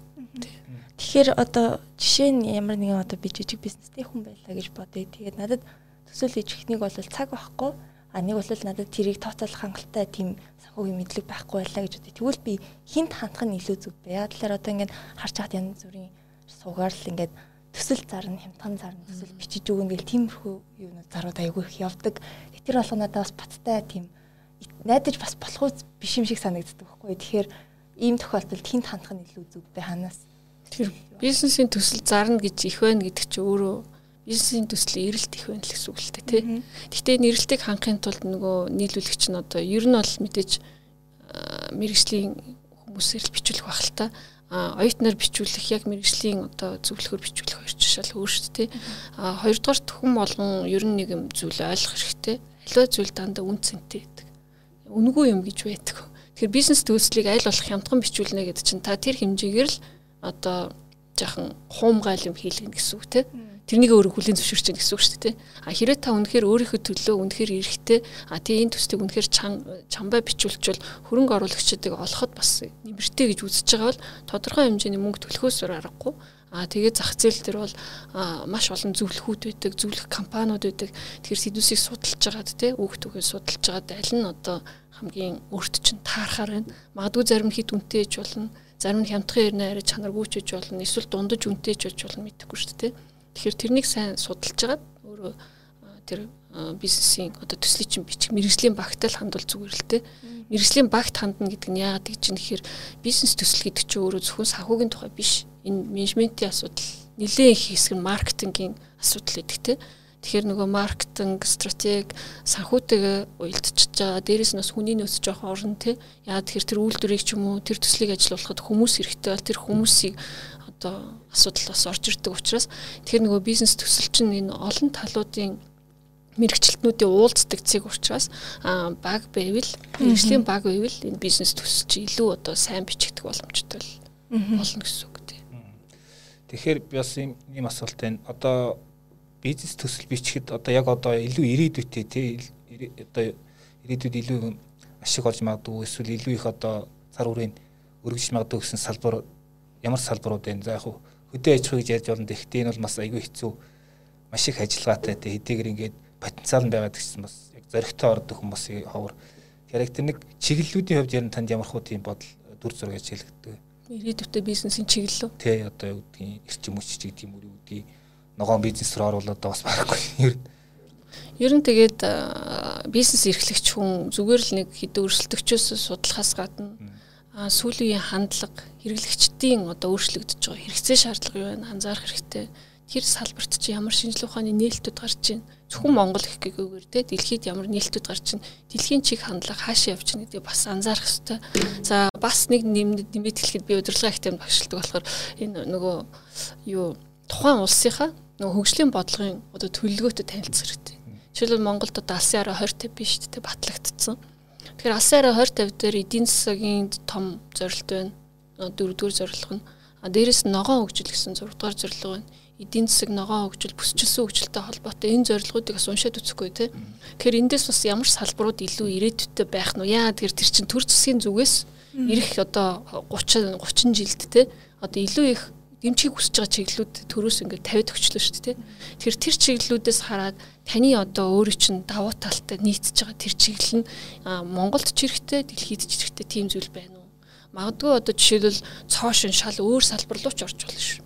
[SPEAKER 1] Тэгэхээр одоо жишээ нь ямар нэгэн одоо би жижиг бизнестэй хүн байлаа гэж бодъё. Тэгээд надад төсөөл хийж ихнийг бол цаг байхгүй. А нэг бол надад тэрийг тооцоолох хангалттай тийм санхүүгийн мэдлэг байхгүй байлаа гэж бодъё. Тэгвэл би хинт хандах нь илүү зүг бэ. Яг талаар одоо ингээд харж хаад янз бүрийн суугаар л ингээд төсөл зарна, хямдхан зарна, төсөл бичиж өгнө гэл тиймэрхүү юунууд зарууд айгүй их явдаг. Тэр болгоо надад бас баттай тийм найдаж бас болох үс биш юм шиг санагддаг байхгүй. Тэгэхээр ийм тохиолдолд хинт хандах нь илүү зүг бэ ханаас.
[SPEAKER 2] Тэгэхээр бизнесийн төсөл зарна гэж их байна гэдэг чинь өөрөө бизнесийн төслийн эрэлт их байна л гэсэн үг л тий. Гэхдээ нэрэлтийг хангахын тулд нөгөө нийлүүлэгч нь одоо ер нь бол мэдээж мэрэгжлийн хүмүүсээр л бичүүлэх байх л та. Оюутнаар бичүүлэх яг мэрэгжлийн одоо зөвлөхөр бичүүлэх хоёр жишээл өөр шүү дээ. А хоёрдугаар хүн болгон ер нь нэг юм зүйл ойлгох хэрэгтэй. Аливаа зүйл дандаа үн цэнтэй гэдэг үнгүй юм гэж байдаг. Тэгэхээр бизнес төлслийг аль болох хямдхан бичүүлнэ гэдэг чинь та тэр хэмжээгээр л одоо жаахан хуумгайл юм хийлгэнэ гэсэн үг тийм. Тэрнийг өөрөө хүлийн зөвшөөрч чинь гэсэн үг шүү дээ. А хэрэг та үнэхээр өөрийнхөө төлөө үнэхээр эрэхтэй а тий энэ төслийг үнэхээр чан чамбай бичүүлчихвэл хөрөнгө оруулагчдыг олоход бас нэмэртэй гэж үзэж байгаа бол тодорхой хэмжээний мөнгө төлөхөөс аргагүй А тэгээд зах зээл дээр бол маш олон зөвлөхүүд байдаг, зөвлөх компаниуд байдаг. Тэгэхээр сэдвүүсийг судалж байгаад те үгтүгээ судалж байгаад аль нь одоо хамгийн өөрт чинь таарахаар байна. Магадгүй зарим хит үнэтэй ээж болно. Зарим нь хямдхан ирнэ арай чанаргүй ч болно. Эсвэл дундаж үнэтэй ээж болж болно мэдэхгүй шүү дээ. Тэгэхээр тэрнийг сайн судалж байгаад өөрөө тэр бизнесийн одоо төслийн чинь бичих мэрэгжлийн багтаа л хандвал зүгээр л те. Мэрэгжлийн багт хандна гэдэг нь яагаад гэж чинь гэхээр бизнес төсөл гэдэг чинь өөрөө зөвхөн санхүүгийн тухай биш энэ менежментийн асуудал нэлээд их хэсэг нь маркетингийн асуудал гэдэг те. Тэгэхээр нөгөө маркетинг, стратеги, санхүүтэйгээ уялдчихж байгаа. Дээрээс нь бас хүний нөөц жоох орно те. Яа тэгэхээр тэр үйлдвэрийг ч юм уу тэр төслийг ажилуулахад хүмүүс хэрэгтэй бол тэр хүмүүсийг одоо асуудал бас орж ирдэг учраас тэгэхээр нөгөө бизнес төсөл чинь энэ олон талуудын мэрэгчлэтнүүдийн уулздаг цэг учраас баг байвал мэрэгжлийн баг байвал энэ бизнес төсөл чи илүү одоо сайн бичигдэх боломжтой болно гэсэн үг.
[SPEAKER 3] Тэгэхээр би бас ийм ийм асуулт байна. Одоо бизнес төсөл бичихэд одоо яг одоо илүү ирээдүйтэй тий одоо ирээдүйд илүү ашиг олж магадгүй эсвэл илүү их одоо цар үрийн өргөж магадгүй гэсэн салбар ямар салбарууд вэ? За яг хөдөө аж ахуйг ярьж болно. Тэгэхдээ энэ бол бас айгүй хэцүү маш их ажиллагаатай тий хэдийгээр ингээд потенциал нь байгаад гэсэн бас яг зөрөгтэй ордог хүмүүсийн ховор. Тэгэхээр нэг чиглэлүүдийн хувьд ярин танд ямар хуу тийм бодол дүр зураг гэж хэлэгддэг
[SPEAKER 2] ирээдүйтэй бизнесийн чиглэл үү?
[SPEAKER 3] Тий, одоо юу гэдгийг эрчим хүч гэдэг юм уу юу гэдгийг ногоон бизнес рүү оруулаад бас байхгүй ер нь.
[SPEAKER 2] Ер нь тэгээд бизнес эрхлэгч хүн зүгээр л нэг хэдэн өрсөлдөгчөөс судлахаас гадна сүүлийн хандлага хэрэглэгчдийн одоо өөрчлөгдөж байгаа хэрэгцээ шаардлага юу вэ анзаарах хэрэгтэй тэр салбарт чи ямар шинжилгээ ухааны нээлтүүд гарч байна. Зөвхөн Монгол их гээгүйгээр те дэлхийд ямар нээлтүүд гарч байна. Дэлхийн чиг хандлага хаашаа явж байна гэдгийг бас анзаарах хэрэгтэй. За бас нэг нэмэд нэмэд хэлэхэд би удирдлага ихтэй багшилдаг болохоор энэ нөгөө юу тухайн улсынхаа нөгөө хөгжлийн бодлогын одоо төлөвлөгөөтэй танилцах хэрэгтэй. Жишээлбэл Монголд одоо алсын араа 20 50 биш те батлагдсан. Тэгэхээр алсын араа 20 50 дээр эдийн засгийн том зорилт байна. Дөрөвдүгээр зорилго нь. А дээрэс ногоон хөгжил гэсэн 6 дугаар зорилго байна эдийн засаг ногоон хөгжил бүсчилсэн хөгжилтэй холбоотой энэ зорилгоодыг бас уншаад үзэхгүй те. Тэгэхээр эндээс бас ямар салбарууд илүү ирээдүйтэй байх нь яа тэгэхээр тэр чин төр засгийн зүгээс ирэх одоо 30 30 жилд те одоо илүү их дэмжихийг хүсэж байгаа чиглэлүүд төрөөс ингээд тавиад өгчлөө шүү дээ. Тэгэхээр тэр чиглэлүүдээс хараад таны одоо өөрийн чинь давуу талтай нийцж байгаа тэр чиглэл нь Монголд ч хэрэгтэй, дэлхийд ч хэрэгтэй тийм зүйл байна уу? Магадгүй одоо жишээлбэл цоошин шал өөр салбар руу ч орж болно шүү.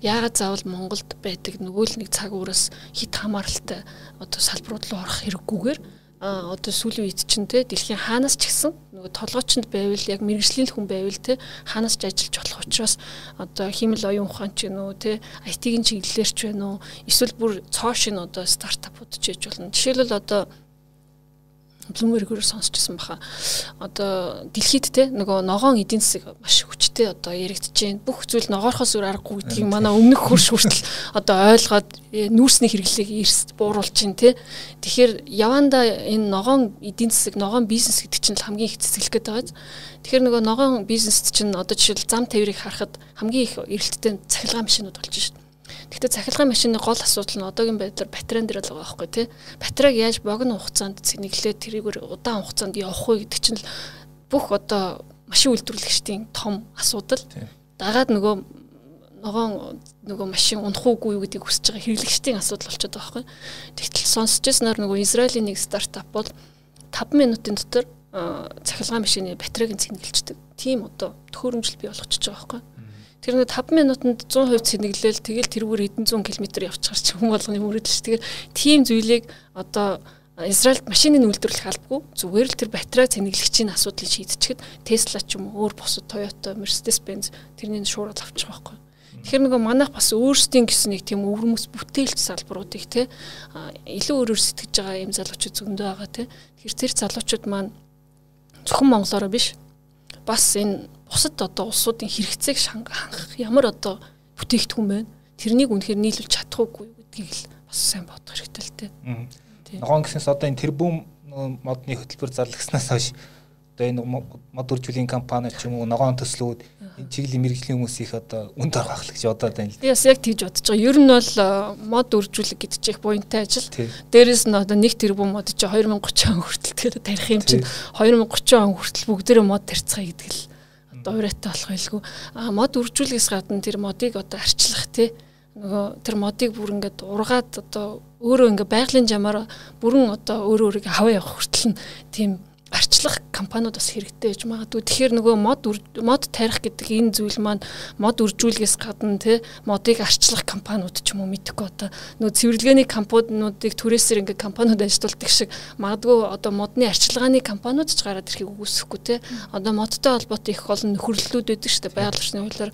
[SPEAKER 2] Яагаад заавал Монголд байдаг нөгөө л нэг цаг ураас хит хамааралтай одоо салбарууд руу орох хэрэггүйгээр а одоо сүүлийн үед чинь те дэлхийн хаанаас ч гэсэн нөгөө толгойчонд байвал яг мэрэгжлийн хүн байвал те хаанаас ч ажиллаж болох учраас одоо химэл оюун ухаан ч гэнэ үү те IT-ийн чиглэлээр ч байна уу эсвэл бүр цоошин одоо стартапууд ч яж болно. Жишээлбэл одоо Bloomberg-ээр сонсчихсан баха. Одоо дэлхийд те нөгөө ногоон эдийн засаг маш хүчтэй одоо яригдж байна. Бүх зүйл ногоорхоос өөр аргагүй гэдгийг манай өмнөх хурш хүртэл одоо ойлгоод э, нүүрсний хэрэглээг эрс бууруулж байна те. Тэгэхээр яванда энэ ногоон эдийн засаг, ногоон бизнес гэдэг чинь хамгийн их цэцгэлэх гээд байгаа. Тэгэхээр нөгөө ногоон бизнест чинь одоо жишээл зам тээврийг харахад хамгийн их эрэлттэй цахилгаан машинууд болж байна шүү дээ Гэхдээ цахилгаан машины гол асуудал нь одоогийн байдлаар батарейн дээр л байгаа байхгүй тий. Батарейг яаж богино хугацаанд цэнэглээ тэрийгээр удаан хугацаанд явах вэ гэдэг чинь бүх одоо машин үйлдвэрлэгчдийн том асуудал. Дагаад нөгөө ногоон нөгөө машин унах уугүй юу гэдгийг хүсэж байгаа хэрэглэгчдийн асуудал болчиход байгаа байхгүй. Тэгтэл сонсч ирсэнээр нөгөө Израилийн нэг стартап бол 5 минутын дотор цахилгаан машины батарейг цэнгэлждэг. Тийм одоо төхөөрөмжл бий болгочихж байгаа байхгүй. Тэр нэг 5 минутанд 100% цэнэглэл тэгэл тэрүүгээр хэдэн зуун км явчихар чи хүн болгоны мөрөдөл ш. Тэгэхээр тийм зүйлийг одоо Израильд машиныг үйлдвэрлэх албагүй зүгээр л тэр батарей цэнэглэгчийн асуудлыг шийдчихэд Tesla ч юм уу өөр бусад Toyota, Mercedes-Benz тэрний шуурал авчих байхгүй. Тэгэхээр нөгөө манайх бас өөрсдийн гэсэн нэг тийм өвөрмөс бүтээлч салбаруудыг те илүү өөрөөр сэтгэж байгаа юм залуучууд зөндөө байгаа те. Тэгэхээр тэр залуучууд маань зөвхөн монголоор биш бас энэ бусад одоо улсуудын хэрэгцээг хангах ямар одоо бүтээгдэхүүн байна. Тэрнийг үнэхээр нийлүүлж чадахгүй гэдгийг л бас сайн бодох хэрэгтэй л дээ.
[SPEAKER 3] Ногоон гэснээс одоо энэ тэрбум модны хөтөлбөр зарлагснаас хойш одоо энэ мод үржүүлгийн компани ч юм уу ногоон төслүүд энэ чиглэлийн мэрэгжлийн хүмүүс их одоо үнд орох ахлах гэж бодоод байна л.
[SPEAKER 2] Би бас яг тэгж бодож байгаа. Ер нь бол мод үржүүлэг гэдэг чих буянтай ажил. Дээрээс нь одоо нэг тэрбум мод чи 2030 он хүртэл тэгэхээр тарих юм чинь 2030 он хүртэл бүгдээрээ мод тарьцгаа гэдэг л одоо урайтай болох байлгүй. А мод үржүүлгээс гадна тэр модыг одоо арчлах тий нөгөө тэр модыг бүр ингээд ургаад одоо өөрөө ингээд байгалийн жамаар бүрэн одоо өөрөө өөрийгөө хаваа явах хүртэл нь тийм арчлах компаниуд бас хэрэгтэй гэж магадгүй. Тэгэхээр нөгөө мод мод тарих гэдэг энэ зүйл маань мод үржүүлгээс гадна те модыг арчлах компаниуд ч юм уу мэдхгүй одоо. Нөгөө цэвэрлэгээний компаниудыг түрээсээр ингээ компаниуд ажилтуулдаг шиг магадгүй одоо модны арчилгааны компаниуд ч гараад ирэхийг үгүйсэхгүй те. Одоо модтой холбоотой их олон нөхөрлөлүүд байдаг шүү дээ. Байгаль орчны хуулиар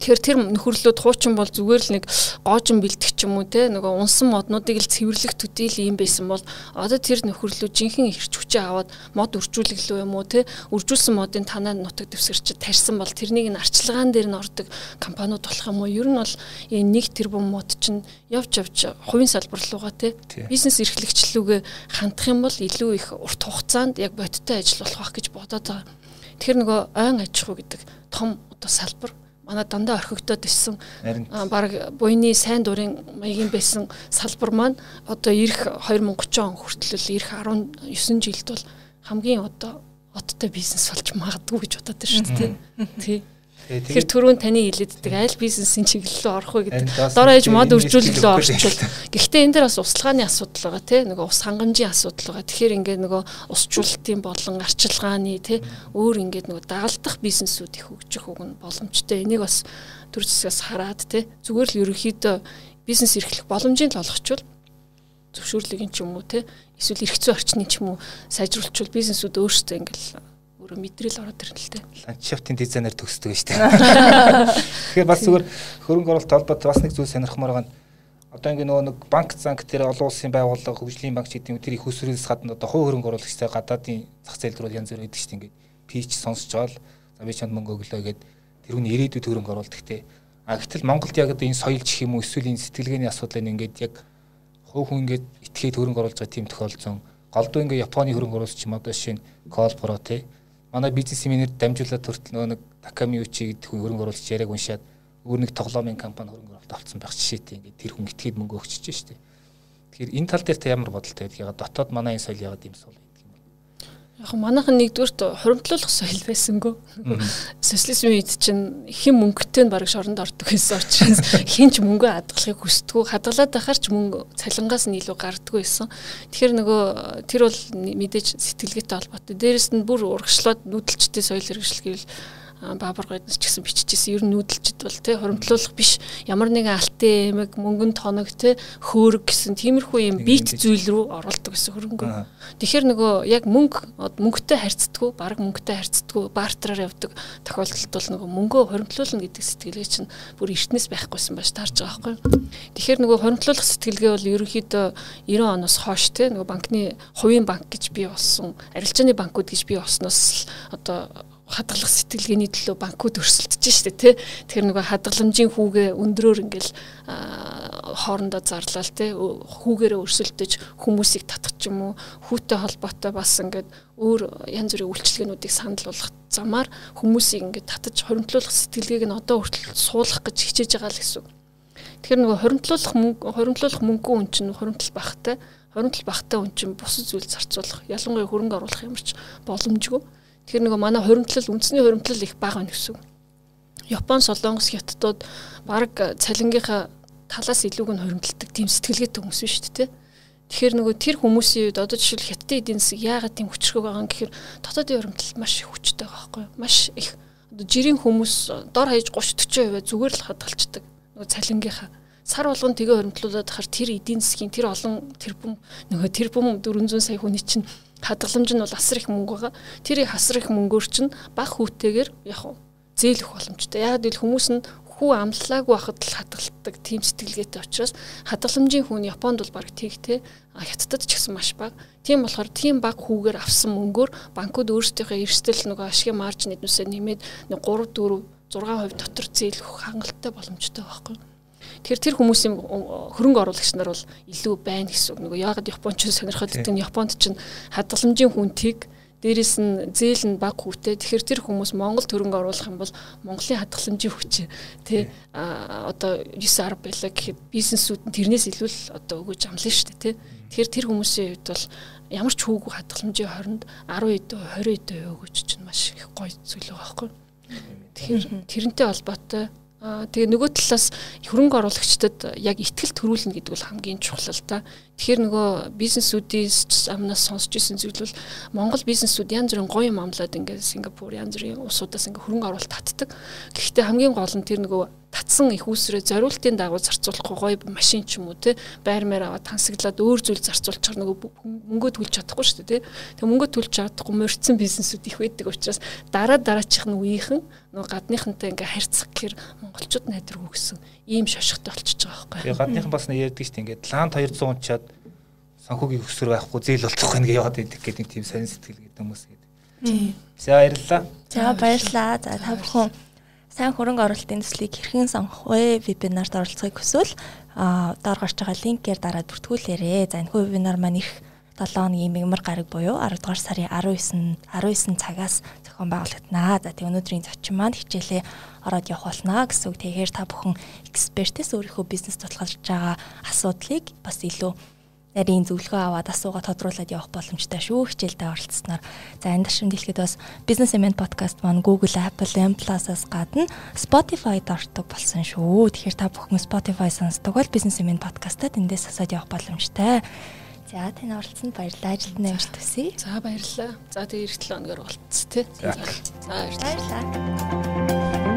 [SPEAKER 2] Тэгэхээр тэр нөхөрлөлүүд хуучин бол зүгээр л нэг гоожин бэлтгэх ч юм уу те нөгөө унсан моднуудыг л цэвэрлэх төдийл юм байсан бол одоо тэр нөхөрлөлүүд жинхэнэ хэрч хүчээ аваад мод үржүүлэглүү юм уу те үржүүлсэн модын танаа нутаг дэвсгэрч тарьсан бол тэрнийг нь арчилгаан дээр нь ордог компаниуд болох юм уу ер нь бол энэ нэг тэрбум мод чинь явж явж хувийн салбар руугаа те бизнес эрхлэгчлүүгээ хандах юм бол илүү их урт хугацаанд яг бодиттой ажил болох байх гэж бодоод байгаа. Тэгэхээр нөгөө ойн аж ахуй гэдэг том одоо салбар манай дандаа орхигдоод ирсэн баг буйны сайн дурын маягийн байсан салбар маань одоо ирэх 2030 он хүртэл ирэх 19 жилд бол хамгийн одоо оттой бизнес болж магадгүй гэж бодоод байна шүү дээ. Тий. Тэгэхээр түрүүн таны хэлээддэг аль бизнесийн чиглэл рүү орох вэ гэдэг. Дор ээж мод үржүүлэлт рүү орчвол. Гэхдээ энэ дээр бас услахааны асуудал байгаа тий. Нөгөө ус хангамжийн асуудал байгаа. Тэгэхээр ингээд нөгөө усчлалтын болон арчилгааны тий өөр ингээд нөгөө дагалдах бизнесүүд их хөгжих үг нь боломжтой. Энийг бас төр зэсгээс хараад тий зүгээр л ерөнхийдөө бизнес эрхлэх боломжийг л олгочвол зөвшөөрлөгийн ч юм уу тий эсвэл эрх зүйн орчны ч юм уу сайжруулчвал бизнесүүд өөрсдөө ингээл өөрөө мэдрэл ороод ирнэ л дээ.
[SPEAKER 3] Ландшафтын дизайнер төгсдөг шүү дээ. Тэгэхээр бас зүгээр хөрөнгө оруулалт холбоот бас нэг зүйл сонирхмоор байгаа нь одоо ингэ нөгөө нэг банк занк дээр олон улсын байгууллага хөгжлийн банк гэдэг нь тэр их өсрөөс гадна одоо хувь хөрөнгө оруулагчтай гадаадын зах зээл рүү янз бүр идэг шүү дээ. Ингээд пич сонсч жаал за би чанд мөнгө өглөө гэд тэр хүний ирээдүйд хөрөнгө оруулдаг те. А гэтэл Монголд яг одоо энэ соёл гэх юм уу эсвэл энэ сэтгэлгээний асуудлыг ингээд яг хувь хүн ингээд итгээд хөрөнгө оруулж байгаа тийм тохиолдсон. Голдуу ингээд Японы хөрөнгө оруулагч юм одоо жишээ нь Колпро те манай бизнес семинарт дамжуулаад хүртэл нөгөө нэг Таками Учи гэдэг хүн хөрөнгө оруулагч яриаг уншаад өөр нэг тоглоомын компани хөрөнгө оруулалт авцсан байх жишээтэй ингээд тэр хүн итгээд мөнгө өгчөж штэ. Тэгэхээр энэ тал дээр та ямар бодолтой байдаг? Ягаад дотоод манай энэ соёл ягаад юм
[SPEAKER 2] бэ? Яг манайхан нэгдүгürt хуримтлуулах соёл байсангүй. Социализмын үед чинь хэн мөнгөтэй нь бараг шоронд ордог байсан учраас хэн ч мөнгө хадгалахыг хүсдэггүй. Хадгалаад байхаар ч мөнгө цалингаас нь илүү гардггүй байсан. Тэгэхээр нөгөө тэр бол мэдээж сэтгэлгээтэй холбоотой. Дээрэс нь бүр урагшлаад нүүдэлчтэй соёл хэрэгжил гэвэл баабар гойдс ч гэсэн биччихсэн. Ер нь нүүдэлчд бол тий хуримтлуулах биш. Ямар нэгэн алтын эмэг, мөнгөн тоног тий хөөрг гэсэн тиймэрхүү юм бит зүйл рүү оруулдаг гэсэн хөрөнгө. Тэгэхээр нөгөө яг мөнгө мөнгөтэй харьцдаггүй, баг мөнгөтэй харьцдаггүй, бартераар явдаг тохиолдолд бол нөгөө мөнгөө хуримтлуулна гэдэг сэтгэлгээ чинь бүр эртнээс байхгүйсэн байж таарж байгаа байхгүй. Тэгэхээр нөгөө хуримтлуулах сэтгэлгээ бол ерөнхийдөө 90 оноос хойш тий нөгөө банкны хувийн банк гэж бий болсон, арилжааны банкуд гэж бий болсноос одоо хадгалах сэтгэлгээний төлөө банкуд өрсөлдөж штэ тий. Тэгэхээр нөгөө хадгаламжийн хүүгээ өндрөөр ингээл хоорондоо зарлал тий хүүгээрээ өрсөлдөж хүмүүсийг татах ч юм уу хүүтэй холбоотой бас ингээд өөр янз бүрийн үйлчлэгнүүдийг санал болгох замаар хүмүүсийг ингээд татаж хоримтлуулах сэтгэлгээг нь одоо хүртэл суулгах гэж хичээж байгаа л гэсэн. Тэгэхээр нөгөө хоримтлуулах мөнгө хоримтлуулах мөнгөө үн чинь хоримтл багтай хоримтл багтай үн чинь бусад зүйл зарцуулах ялангуяа хөрөнгө оруулах юмч боломжгүй Тэгэхээр нөгөө манай хуримтлал үндэсний хуримтлал их бага байна гэсэн. Япон, Солонгос, Хятадууд баг цалингийнхаа талаас илүүг нь хуримталдаг тийм сэтгэлгээтэй хүмүүс биш үү те. Тэгэхээр нөгөө тэр хүмүүсийн үед одоо жишээл хятадын эдийн засаг яагаад тийм хүчрхэг байгаа юм гэхээр дотоодын хуримтлал маш их хүчтэй байгаа байхгүй юу? Маш их одоо жирийн хүмүүс дор хаяж 30 40% зүгээр л хадгалцдаг. Нөгөө цалингийнхаа сар болгон тэгээ хуримтлуулаад хахаар тэр эдийн засгийн тэр олон тэрбум нөгөө тэрбум 400 сая хүний чинь хадгаламж нь бол асар их мөнгө байгаа. Тэр асар их мөнгөөр чинь баг хүүтэйгээр яг уу зээлэх боломжтой. Яг л хүмүүс нь хүү амлалаагүй байхад л хадгалдаг тийм сэтгэлгээтэй учраас хадгаламжийн хүн Японд бол баг тэгтэй хятадд ч гэсэн маш бага. Тийм болохоор тийм баг хүүгээр авсан мөнгөөр банкуд өөрсдийнхөө эрсдэл нөгөө ашигын маржин эднүсээ нэмээд 3 4 6% дотор зээлэх хангалттай боломжтой байхгүй. Тэгэхээр тэр хүмүүсийн хөрөнгө оруулагч нар бол илүү байна гэсэн үг. Нөгөө яагаад Японч сонирхоод идэг нь Японд чинь хадгаламжийн хүнтийг дээрэс нь зээл нь баг хүүтэй. Тэгэхээр тэр хүмүүс Монгол хөрөнгө оруулах юм бол Монголын хадгаламжийн хүч тий а одоо 9 10 байлаа гэхэд бизнесүүд нь тэрнээс илүү л одоо өгөөж амлана шүү дээ тий. Тэгэхээр тэр хүмүүсийн хувьд бол ямар ч хүүгүй хадгаламжийн хооронд 10 20 20 өгөөж чинь маш их гоё зүйл байгаа байхгүй. Тэгэхээр тэрнтэй холбоотой тэгээ нөгөө талаас хөрөнгө оруулагчдад яг ихтгэл төрүүлнэ гэдэг бол хамгийн чухал л да. Тэгэхээр нөгөө бизнесүүдээс амнаас сонсч ирсэн зүйл бол Монгол бизнесүүд янз бүрийн гоё юм амлаад ингээд Сингапур янз бүрийн улсуудаас ингээд хөрөнгө оруулалт татдаг. Гэхдээ хамгийн гол нь тэр нөгөө татсан их усрээ зориултын дагуу зарцуулахгүй гоё машин ч юм уу те байр маяр аваад тансаглаад өөр зүйл зарцуулчихар нөгөө мөнгөө төлж чадахгүй шүү дээ те тэг мөнгөө төлж чадахгүй морьцсон бизнесүүд их байдаг учраас дараа дараачих нь үеийнхэн нөгөө гадныхантай ингээ харьцах гэхээр монголчууд найдваргүй гэсэн ийм шошготой болчихж байгаа байхгүй.
[SPEAKER 3] Гадныхан бас нэг ярьдаг шүү дээ ингээ ланд 200 унчаад санхүүгийн өсвөр байхгүй зээл болчихгүй ингээ яваад идэх гэдэг тийм сонир сэтгэл гэдэг хүмүүс гэдэг. За баярлалаа.
[SPEAKER 1] За баярлалаа. За та бүхэн сайн хөрөнгө оруулалтын төслийг хэрхэн сонгох вэ? Вебинарт оролцохыг хүсвэл а доор гарч байгаа линкээр дараад бүртгүүлээрэй. За энэ вебинар маань их 7 хоногийн мэгмар гараг буюу 10 дугаар сарын 19 19 цагаас зохион байгуулагдана. За тэг өнөөдрийн зочин маань хичээлээ ороод явах болно гэсэн үг. Тэгэхээр та бүхэн экспертээс өөрийнхөө бизнес тулгарч байгаа асуудлыг бас илүү нарийн зөвлөгөө аваад асуугаад тодруулаад явах боломжтой шүү хичээлдээ оролцсноор. За энэ даршин дэлгэхэд бас Business Event podcast маань Google, Apple, M Plus-аас гадна Spotify-д ордог болсон шүү. Тэгэхээр та бүхэн Spotify сонсдог бол Business Event podcast-ад эндээс асаад явах боломжтой. За тань оролцсонд баярлалаа. Ажилтны амжилт хүсье.
[SPEAKER 2] За баярлалаа. За тэгээ эх 7 өнөөр болцсон тий. За баярлалаа.